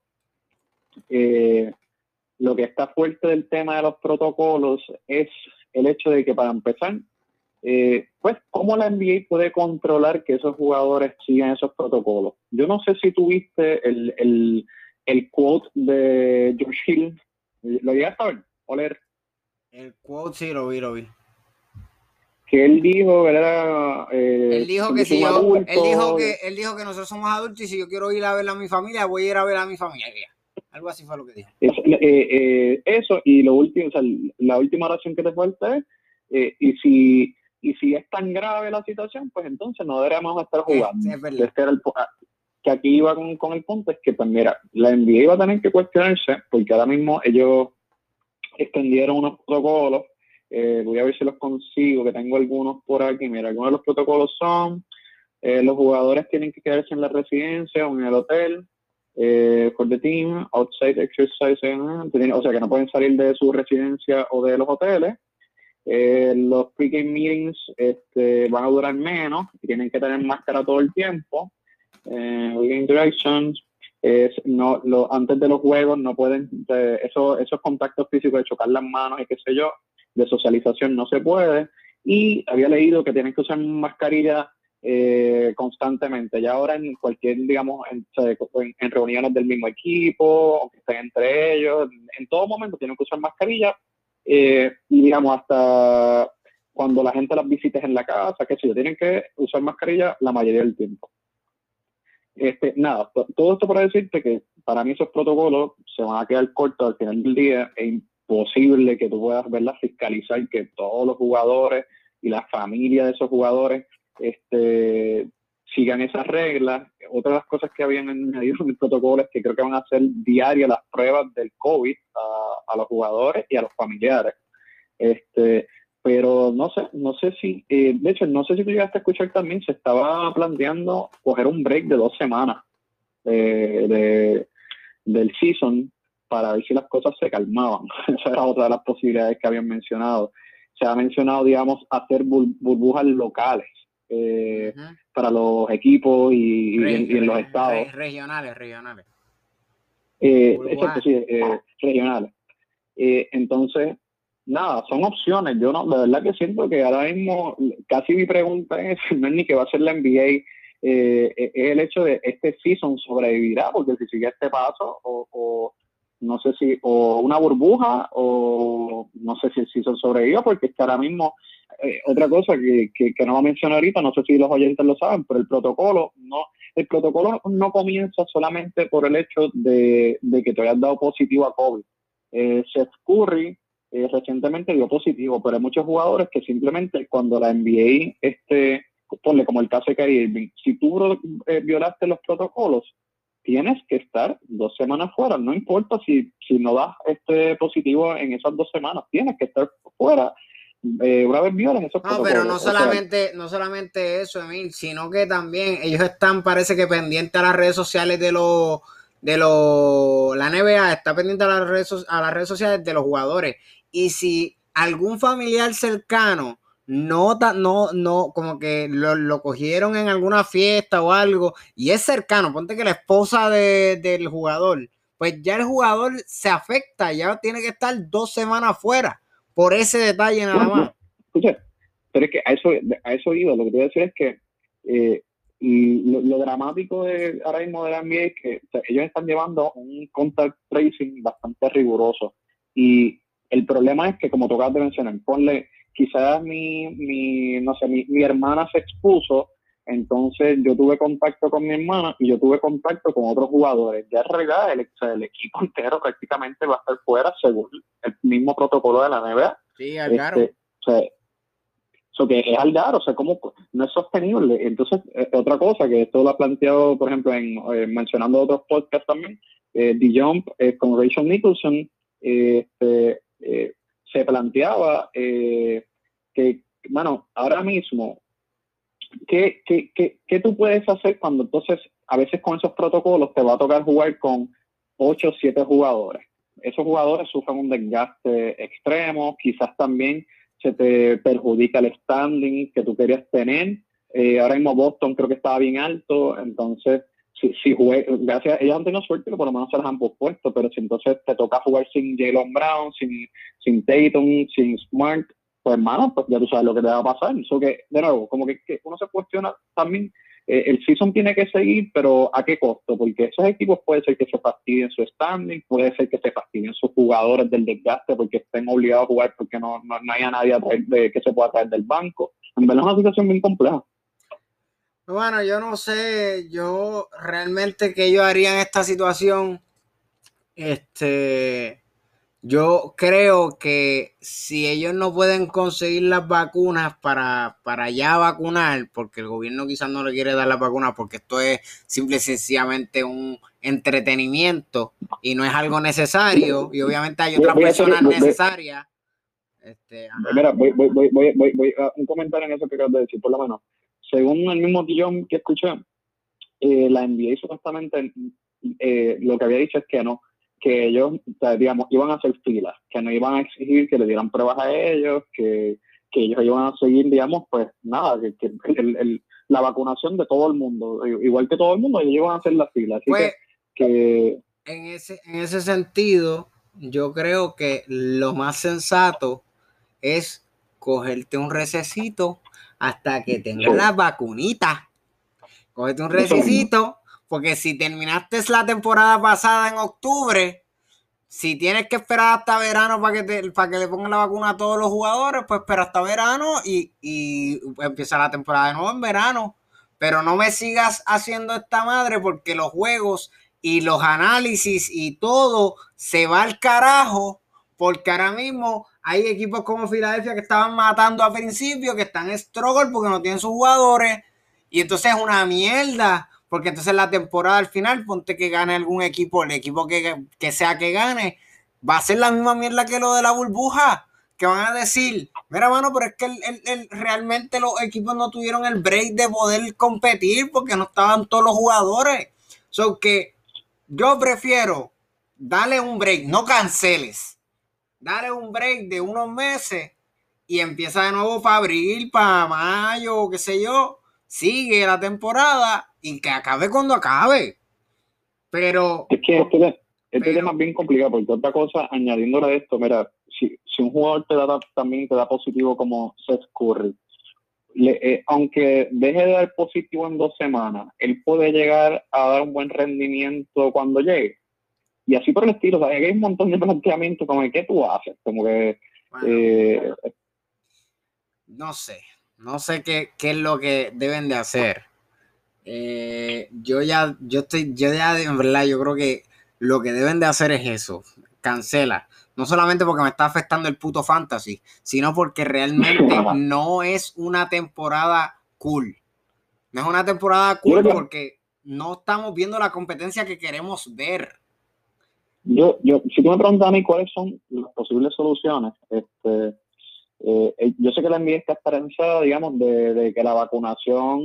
Eh, lo que está fuerte del tema de los protocolos es el hecho de que para empezar, eh, pues cómo la NBA puede controlar que esos jugadores sigan esos protocolos. Yo no sé si tuviste el, el, el quote de George Hill. ¿Lo llegaste a ver? ¿O? El quote sí lo vi, lo vi que él dijo, era, eh, él dijo que si yo, él dijo que él dijo que nosotros somos adultos y si yo quiero ir a ver a mi familia, voy a ir a ver a mi familia. Algo así fue lo que dijo. Eh, eh, eso y lo último, o sea, la última oración que te falta es y si y si es tan grave la situación, pues entonces no deberíamos estar jugando. Este ah, que aquí iba con, con, el punto es que, pues mira, la NBA iba a tener que cuestionarse porque ahora mismo ellos extendieron unos protocolos eh, voy a ver si los consigo, que tengo algunos por aquí. Mira, algunos de los protocolos son, eh, los jugadores tienen que quedarse en la residencia o en el hotel, eh, for the team, outside exercise, o sea que no pueden salir de su residencia o de los hoteles. los pre-game meetings este, van a durar menos tienen que tener máscara todo el tiempo. interactions, no, lo, antes de los juegos no pueden, eso, esos contactos físicos de chocar las manos y qué sé yo, de socialización no se puede. Y había leído que tienen que usar mascarilla eh, constantemente. Ya ahora en cualquier, digamos, en, reuniones del mismo equipo, o que estén entre ellos, en todo momento tienen que usar mascarilla. Eh, y digamos, hasta cuando la gente las visite en la casa, que si tienen que usar mascarilla la mayoría del tiempo. Este, nada, todo esto para decirte que para mí esos protocolos se van a quedar cortos al final del día e posible que tú puedas verla fiscalizar que todos los jugadores y la familia de esos jugadores este, sigan esas reglas. Otra de las cosas que habían añadido en el protocolo es que creo que van a hacer diarias las pruebas del COVID a, los jugadores y a los familiares. Este, pero no sé, no sé si, eh, de hecho, no sé si tú llegaste a escuchar también, se estaba planteando coger un break de dos semanas eh, de, del season para ver si las cosas se calmaban. Esa era otra de las posibilidades que habían mencionado. Se ha mencionado, digamos, hacer burbujas locales eh, para los equipos y, en, los estados. regionales, regionales. Eh, sí, eh, regionales. Eh, entonces, nada, son opciones. Yo no, de verdad que siento que ahora mismo casi mi pregunta es, no es ni que va a ser la NBA, es el hecho de este season sobrevivirá, porque si sigue este paso o no sé si, o una burbuja, o no sé si, si se sobrevivió, porque es que ahora mismo, eh, otra cosa que, que, no va a mencionar ahorita, no sé si los oyentes lo saben, pero el protocolo no, el protocolo no comienza solamente por el hecho de, que te hayas dado positivo a COVID. Eh, Seth Curry eh, recientemente dio positivo, pero hay muchos jugadores que simplemente cuando la NBA, este, ponle como el caso de Kyrie Irving, si tú eh, violaste los protocolos, tienes que estar dos semanas fuera, no importa si, si no das este positivo en esas dos semanas, tienes que estar fuera. Eh, una vez violas esos No, pero no solamente, no solamente eso, Emil, sino que también ellos están, parece que pendientes a las redes sociales de los, de los, la NBA está pendiente a las redes, a las redes sociales de los jugadores. Y si algún familiar cercano no, no, no, como que lo, cogieron en alguna fiesta o algo y es cercano, ponte que la esposa del jugador, pues ya el jugador se afecta, ya tiene que estar dos semanas fuera por ese detalle nada más. pero es que a eso, a eso iba, lo que te voy a decir es que eh, lo, dramático de ahora mismo de la NBA es que ellos están llevando un contact tracing bastante riguroso y el problema es que como tocas de mencionar, ponle quizás mi, mi no sé, mi, mi, hermana se expuso, entonces yo tuve contacto con mi hermana y yo tuve contacto con otros jugadores. Ya regada el, el equipo entero prácticamente va a estar fuera según el mismo protocolo de la NBA. Sí, Algaro. Este, o sea, eso que es Algaro, o sea, como no es sostenible. Entonces, eh, otra cosa que esto lo ha planteado, por ejemplo, en eh, mencionando otros podcasts también, eh, The Jump eh, con Rachel Nicholson, este, se planteaba eh, que, bueno, ahora mismo, ¿qué, qué, qué, qué tú puedes hacer cuando entonces, a veces con esos protocolos te va a tocar jugar con 8 o 7 jugadores? Esos jugadores sufren un desgaste extremo, quizás también se te perjudica el standing que tú querías tener. Eh, ahora mismo Boston creo que estaba bien alto, entonces si, si jugué, gracias, ellos han tenido suerte que por lo menos se las han pospuesto, pero si entonces te toca jugar sin Jalen Brown, sin, sin Tatum, sin Smart, pues hermano, pues ya tú sabes lo que te va a pasar. Eso que, de nuevo, como que, uno se cuestiona también, eh, el season tiene que seguir, pero ¿a qué costo? Porque esos equipos puede ser que se fastidien su standing, puede ser que se fastidien sus jugadores del desgaste porque estén obligados a jugar porque no, no, haya nadie de, que se pueda traer del banco. En verdad es una situación bien compleja. Bueno, yo no sé, yo realmente qué yo haría en esta situación. Este, yo creo que si ellos no pueden conseguir las vacunas para, para ya vacunar, porque el gobierno quizás no le quiere dar las vacunas, porque esto es simple y sencillamente un entretenimiento y no es algo necesario, y obviamente hay otras personas necesarias. Este, Mira, voy, voy, voy, voy, a un comentario en eso que acabas de decir, por lo menos según el mismo guion que escuché, eh, la NBA supuestamente eh, lo que había dicho es que no, que ellos, digamos, iban a hacer filas, que no iban a exigir que le dieran pruebas a ellos, que, ellos iban a seguir, digamos, pues nada, que, la vacunación de todo el mundo, igual que todo el mundo, ellos iban a hacer las filas. Así pues, que, En, ese, en ese sentido, yo creo que lo más sensato es cogerte un recesito hasta que tengas la vacunita. Cógete un recicito, porque si terminaste la temporada pasada en octubre, si tienes que esperar hasta verano para que, te, para que le pongan la vacuna a todos los jugadores, pues espera hasta verano y, y empieza la temporada de nuevo en verano. Pero no me sigas haciendo esta madre porque los juegos y los análisis y todo se va al carajo porque ahora mismo hay equipos como Filadelfia que estaban matando a principio, que están en struggle porque no tienen sus jugadores. Y entonces es una mierda. Porque entonces la temporada al final, ponte que gane algún equipo, el equipo que, sea que gane, va a ser la misma mierda que lo de la burbuja. Que van a decir, mira, mano, pero es que el, realmente los equipos no tuvieron el break de poder competir porque no estaban todos los jugadores. So que yo prefiero darle un break, no canceles dale un break de unos meses y empieza de nuevo para abril, para mayo, qué sé yo. Sigue la temporada y que acabe cuando acabe. Pero. Es que este, este tema es bien complicado, porque otra cosa, añadiéndole a esto, mira, si, si un jugador te da también te da positivo como Seth Curry, eh, aunque deje de dar positivo en dos semanas, él puede llegar a dar un buen rendimiento cuando llegue y así por el estilo, o sea, hay un montón de planteamientos como el que tú haces, como que... Eh, no sé, no sé qué, qué, es lo que deben de hacer. Eh, yo ya, yo estoy, yo ya, en verdad, yo creo que lo que deben de hacer es eso, cancela. No solamente porque me está afectando el puto fantasy, sino porque realmente no es una temporada cool. No es una temporada cool porque no estamos viendo la competencia que queremos ver yo, yo, si tú me preguntas a mí cuáles son las posibles soluciones, este, eh, eh, yo sé que la NBA está esperanzada, digamos, de, que la vacunación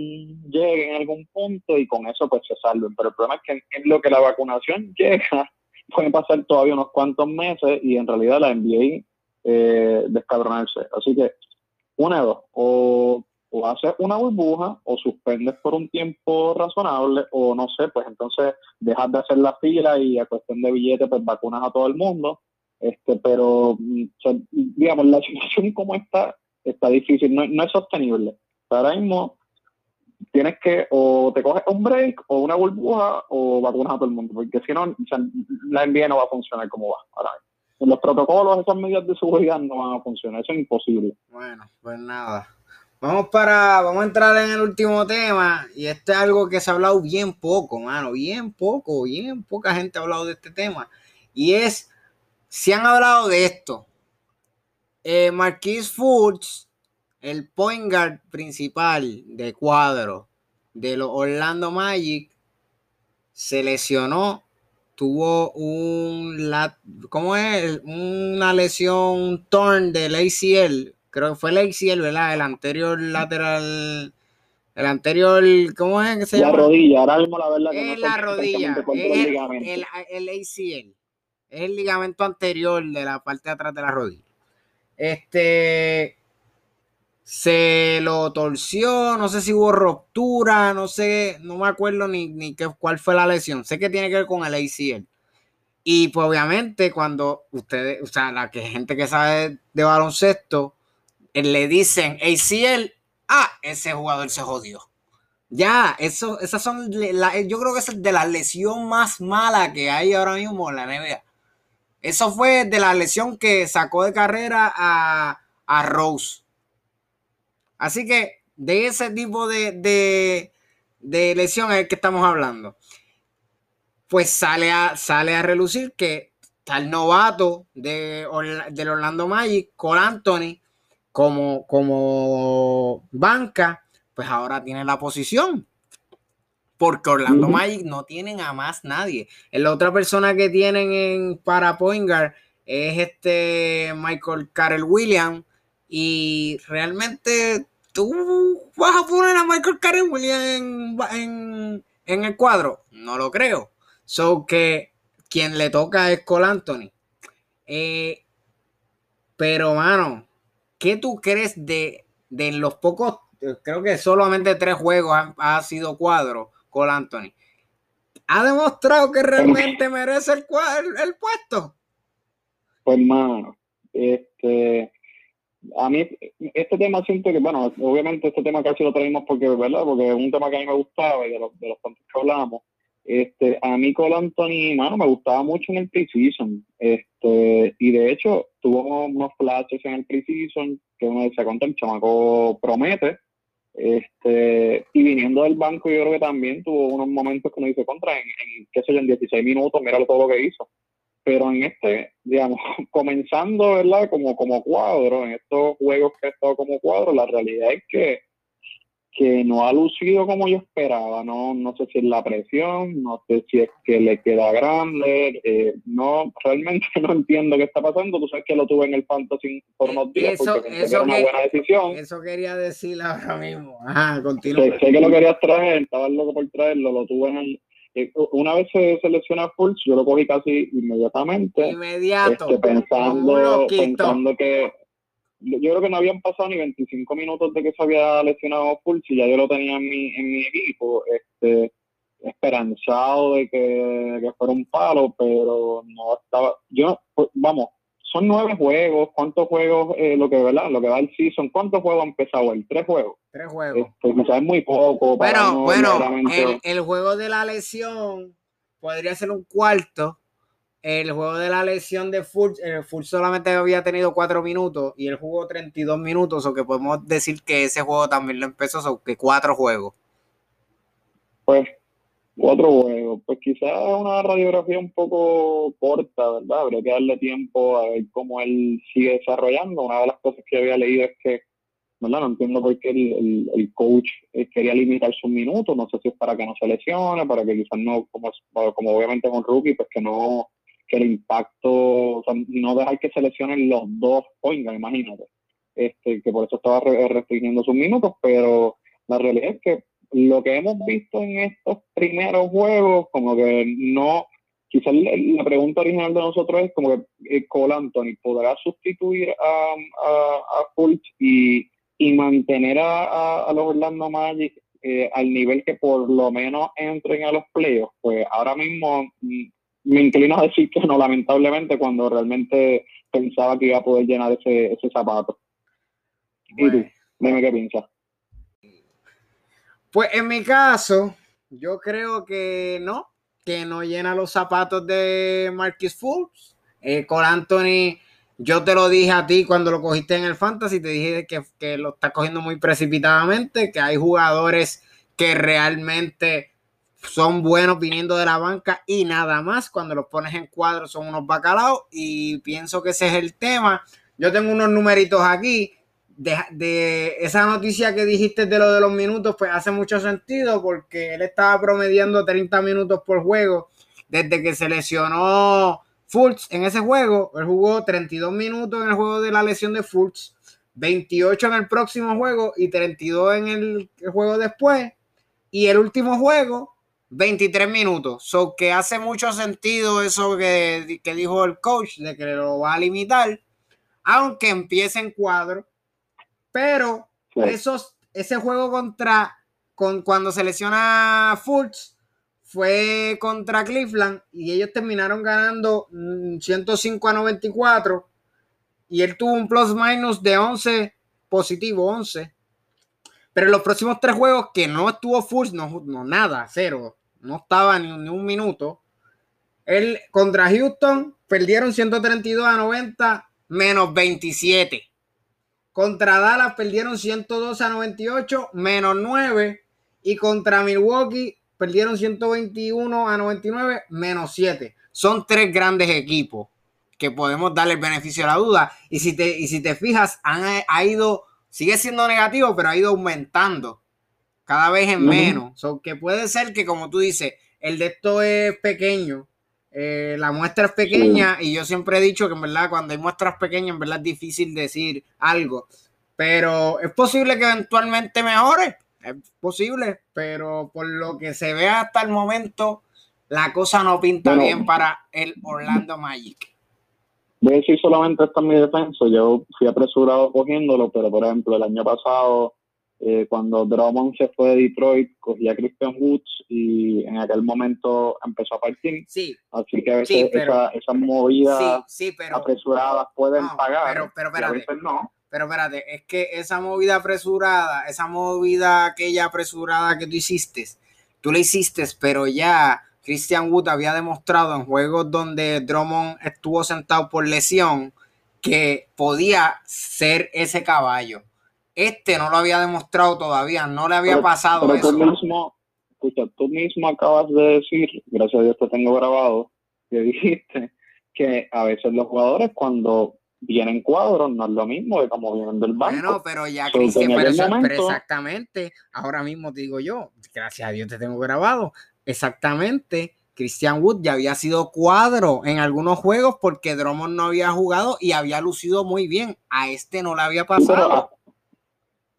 llegue en algún punto y con eso pues se salven. Pero el problema es que en, lo que la vacunación llega, pueden pasar todavía unos cuantos meses y en realidad la NBA eh, descabronarse. Así que, una de dos, o, haces una burbuja o suspendes por un tiempo razonable o no sé, pues entonces dejas de hacer la fila y a cuestión de billetes pues vacunas a todo el mundo. Este, pero digamos, la situación como está, está difícil, no, no es sostenible. Ahora mismo tienes que o te coges un break o una burbuja o vacunas a todo el mundo, porque si no, la NBA no va a funcionar como va ahora Los protocolos, esas medidas de seguridad no van a funcionar, eso es imposible. Bueno, pues nada. Vamos para, vamos a entrar en el último tema, y este es algo que se ha hablado bien poco, mano, bien poco, bien poca gente ha hablado de este tema, y es, si han hablado de esto, eh, Marquis Fultz el point guard principal de cuadro de los Orlando Magic se lesionó, tuvo un, ¿cómo es? Una lesión torn del ACL, creo que fue el ACL, ¿verdad? El anterior lateral, el anterior, ¿cómo es que se la rodilla, ahora mismo la verdad es la rodilla, el, el, el ACL, es el ligamento anterior de la parte de atrás de la rodilla. Este, se lo torció, no sé si hubo ruptura, no sé, no me acuerdo ni, ni qué, cuál fue la lesión. Sé que tiene que ver con el ACL. Y pues obviamente cuando ustedes, o sea, la que gente que sabe de baloncesto, eh, le dicen ACL, ah, ese jugador se jodió. Ya, eso, esas son, yo creo que es de la lesión más mala que hay ahora mismo en la NBA. Eso fue de la lesión que sacó de carrera a, a Rose Así que de ese tipo de, de, lesión es el que estamos hablando. Pues sale a, sale a relucir que tal novato de, del Orlando Magic, Cole Anthony, como, como banca, pues ahora tiene la posición. Porque Orlando Magic no tienen a más nadie. La otra persona que tienen en para point es este Michael Carell Williams. Y realmente ¿tú vas a poner a Michael Karen Williams en, el cuadro? No lo creo. So que quien le toca es Cole Anthony. Eh, pero, mano, ¿qué tú crees de, los pocos, creo que solamente tres juegos ha, sido cuadro Cole Anthony? ¿Ha demostrado que realmente merece el, el, el puesto? Pues, mano, este a mí este tema siento que, bueno, obviamente este tema casi lo traímos porque, ¿verdad? Porque es un tema que a mí me gustaba y de los, de los que hablamos. Este, a mí Cole Anthony, mano, me gustaba mucho en el preseason. Este, y de hecho, tuvo unos flashes en el preseason que uno decía, cuánto el chamaco promete. Este, y viniendo del banco, yo creo que también tuvo unos momentos que uno dice, contra, en, en qué sé yo, en 16 minutos, mira todo lo que hizo pero en este, digamos, comenzando, ¿verdad? Como, como cuadro, en estos juegos que ha estado como cuadro, la realidad es que, que no ha lucido como yo esperaba, no, no sé si es la presión, no sé si es que le queda grande, eh, no, realmente no entiendo qué está pasando, tú sabes que lo tuve en el fantasy por unos días eso, porque eso era una buena decisión. Eso quería decir ahora mismo, ajá, continúa. Sé, sé, que lo querías traer, estaba loco por traerlo, lo tuve en el, eh, una vez se selecciona Fultz, yo lo cogí casi inmediatamente. Inmediato. Este, pensando, pensando que yo creo que no habían pasado ni 25 minutos de que se había lesionado y ya yo lo tenía en mi, en mi equipo, este, esperanzado de que, que fuera un palo, pero no estaba, yo, pues, vamos, son nueve juegos. ¿Cuántos juegos, eh, lo que ¿verdad? lo que va el season, cuántos juegos ha empezado él? Tres juegos. Tres juegos. Pues quizás es muy poco. Bueno, bueno, el, juego de la lesión podría ser un cuarto. El juego de la lesión de Fultz, el Fultz solamente había tenido cuatro minutos y él jugó 32 minutos, o que podemos decir que ese juego también lo empezó, o que cuatro juegos. Pues Cuatro juegos, pues quizás una radiografía un poco corta, ¿verdad? Habría que darle tiempo a ver cómo él sigue desarrollando. Una de las cosas que había leído es que, ¿verdad? No entiendo por qué el, el, coach eh, quería limitar sus minutos, no sé si es para que no se lesione, para que quizás no, como, como obviamente con rookie, pues que no, que el impacto, o sea, no dejar que se lesionen los dos oiga, imagínate. Este, que por eso estaba restringiendo sus minutos, pero la realidad es que lo que hemos visto en estos primeros juegos, como que no, quizás la pregunta original de nosotros es como que eh, Cole Anthony podrá sustituir a, a, Fultz y, y mantener a, los Orlando Magic eh, al nivel que por lo menos entren a los playoffs, pues ahora mismo mm, me inclino a decir que no, lamentablemente, cuando realmente pensaba que iba a poder llenar ese, ese zapato. ¿Y tú? Dime qué piensas. Pues en mi caso, yo creo que no, que no llena los zapatos de Marquis Fultz. Eh, con Anthony, yo te lo dije a ti cuando lo cogiste en el Fantasy, te dije que, que lo estás cogiendo muy precipitadamente, que hay jugadores que realmente son buenos viniendo de la banca y nada más. Cuando los pones en cuadro son unos bacalaos y pienso que ese es el tema. Yo tengo unos numeritos aquí de, esa noticia que dijiste de lo de los minutos, pues hace mucho sentido porque él estaba promediando 30 minutos por juego desde que se lesionó Fultz en ese juego. Él jugó 32 minutos en el juego de la lesión de Fultz, 28 en el próximo juego y 32 en el, juego después. Y el último juego, 23 minutos. So que hace mucho sentido eso que, que dijo el coach de que lo va a limitar, aunque empiece en cuadro pero esos, ese juego contra, con, cuando se lesiona Fultz, fue contra Cleveland y ellos terminaron ganando 105 mm, a 94 y él tuvo un plus minus de 11 positivo, 11. Pero en los próximos tres juegos que no estuvo Fultz, no, no nada, cero, no estaba ni, un minuto. Él contra Houston perdieron 132 a 90 menos 27. Contra Dallas perdieron 102 a 98, menos 9. Y contra Milwaukee perdieron 121 a 99, menos 7. Son tres grandes equipos que podemos darle el beneficio a la duda. Y si te, y si te fijas, han, ha ido, sigue siendo negativo, pero ha ido aumentando cada vez en menos. que puede ser que, como tú dices, el de esto es pequeño eh, la muestra es pequeña y yo siempre he dicho que en verdad cuando hay muestras pequeñas en verdad es difícil decir algo, pero es posible que eventualmente mejore, es posible, pero por lo que se ve hasta el momento la cosa no pinta bien para el Orlando Magic. Voy a decir solamente esta en mi defensa, yo fui apresurado cogiéndolo, pero por ejemplo el año pasado eh, cuando Drummond se fue de Detroit, cogía a Christian Woods y en aquel momento empezó a partir. Sí. Así que a veces esas movidas apresuradas pueden pagar. Pero, pero espérate. no. Pero espérate, es que esa movida apresurada, esa movida aquella apresurada que tú hiciste, tú la hiciste, pero ya Christian Wood había demostrado en juegos donde Drummond estuvo sentado por lesión que podía ser ese caballo este no lo había demostrado todavía, no le había pasado pero Tú mismo, tú mismo acabas de decir, gracias a Dios te tengo grabado, que dijiste que a veces los jugadores cuando vienen cuadros no es lo mismo de como vienen del banco. Bueno, pero ya Cristian, pero, exactamente, ahora mismo te digo yo, gracias a Dios te tengo grabado, exactamente. Christian Wood ya había sido cuadro en algunos juegos porque Drummond no había jugado y había lucido muy bien. A este no le había pasado. Pero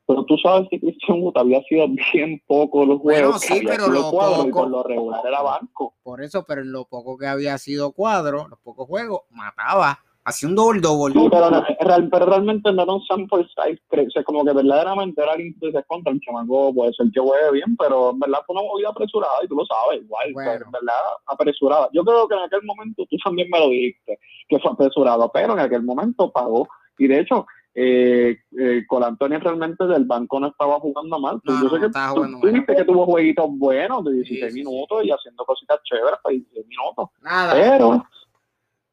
tú sabes que Christian Wood había sido bien poco los juegos. sí, pero lo poco, y por lo regular era banco. Por eso, pero en lo poco que había sido cuadro, los pocos juegos, mataba. Hacía un doble doble. pero, realmente no era un sample size. O sea, como que verdaderamente era alguien que se contra el chamaco, puede ser que juegue bien, pero en verdad fue una movida apresurada y tú lo sabes, igual. en verdad, apresurada. Yo creo que en aquel momento tú también me lo dijiste, que fue apresurado, pero en aquel momento pagó. Y de hecho, eh, eh, Antonio realmente del banco no estaba jugando mal. Yo sé que tú, viste que tuvo jueguitos buenos de 16 minutos y haciendo cositas chéveres para 16 minutos. Nada. Pero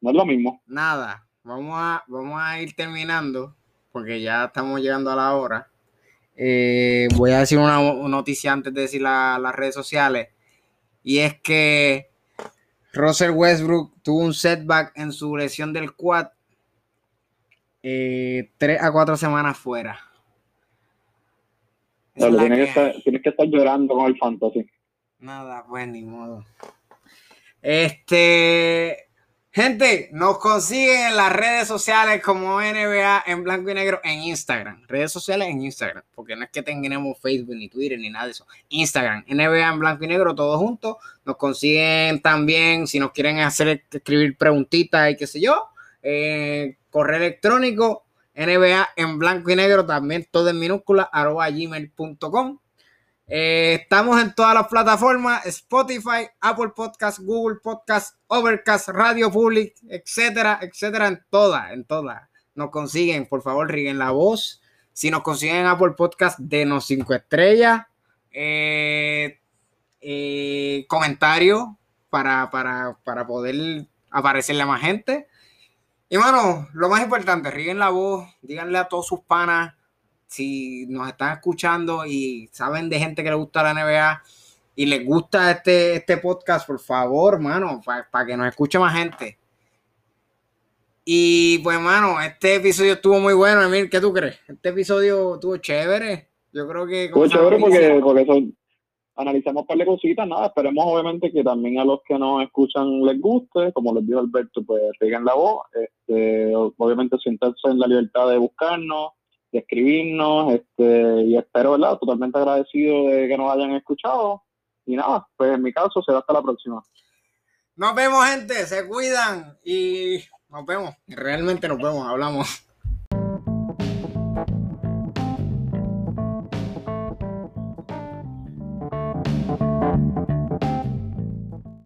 no es lo mismo. Nada. Vamos a, vamos a ir terminando porque ya estamos llegando a la hora. Eh, voy a decir una, noticia antes de decir las redes sociales. Y es que Russell Westbrook tuvo un setback en su lesión del quad eh, tres a cuatro semanas fuera. tienes, que estar, llorando con el fantasy. Nada, pues ni modo. Este, gente, nos consiguen en las redes sociales como NBA en blanco y negro en Instagram. Redes sociales en Instagram, porque no es que tengamos Facebook ni Twitter ni nada de eso. Instagram, NBA en blanco y negro, todos juntos. Nos consiguen también si nos quieren hacer escribir preguntitas y qué sé yo. Eh, correo electrónico NBA en blanco y negro, también todo en minúscula, arroba gmail.com. Eh, estamos en todas las plataformas, Spotify, Apple Podcast, Google Podcast, Overcast, Radio Public, etcétera, etcétera, en todas, en todas. Nos consiguen, por favor, riguen la voz. Si nos consiguen Apple Podcast, denos cinco estrellas. Eh, eh, comentario para, para, para poder aparecerle a más gente. Y bueno, lo más importante, ríen la voz, díganle a todos sus panas si nos están escuchando y saben de gente que le gusta la NBA y les gusta este, este podcast, por favor, mano, para que nos escuche más gente. Y pues, mano, este episodio estuvo muy bueno, Emil, ¿qué tú crees? Este episodio estuvo chévere. Yo creo que... Estuvo chévere porque, porque son, analizamos un par de cositas, nada, esperemos obviamente que también a los que nos escuchan les guste, como les dijo Alberto, pues digan la voz, este, obviamente sientarse en la libertad de buscarnos, de escribirnos, este, y espero, ¿verdad? Totalmente agradecido de que nos hayan escuchado, y nada, pues en mi caso será hasta la próxima. Nos vemos gente, se cuidan y nos vemos, realmente nos vemos, hablamos.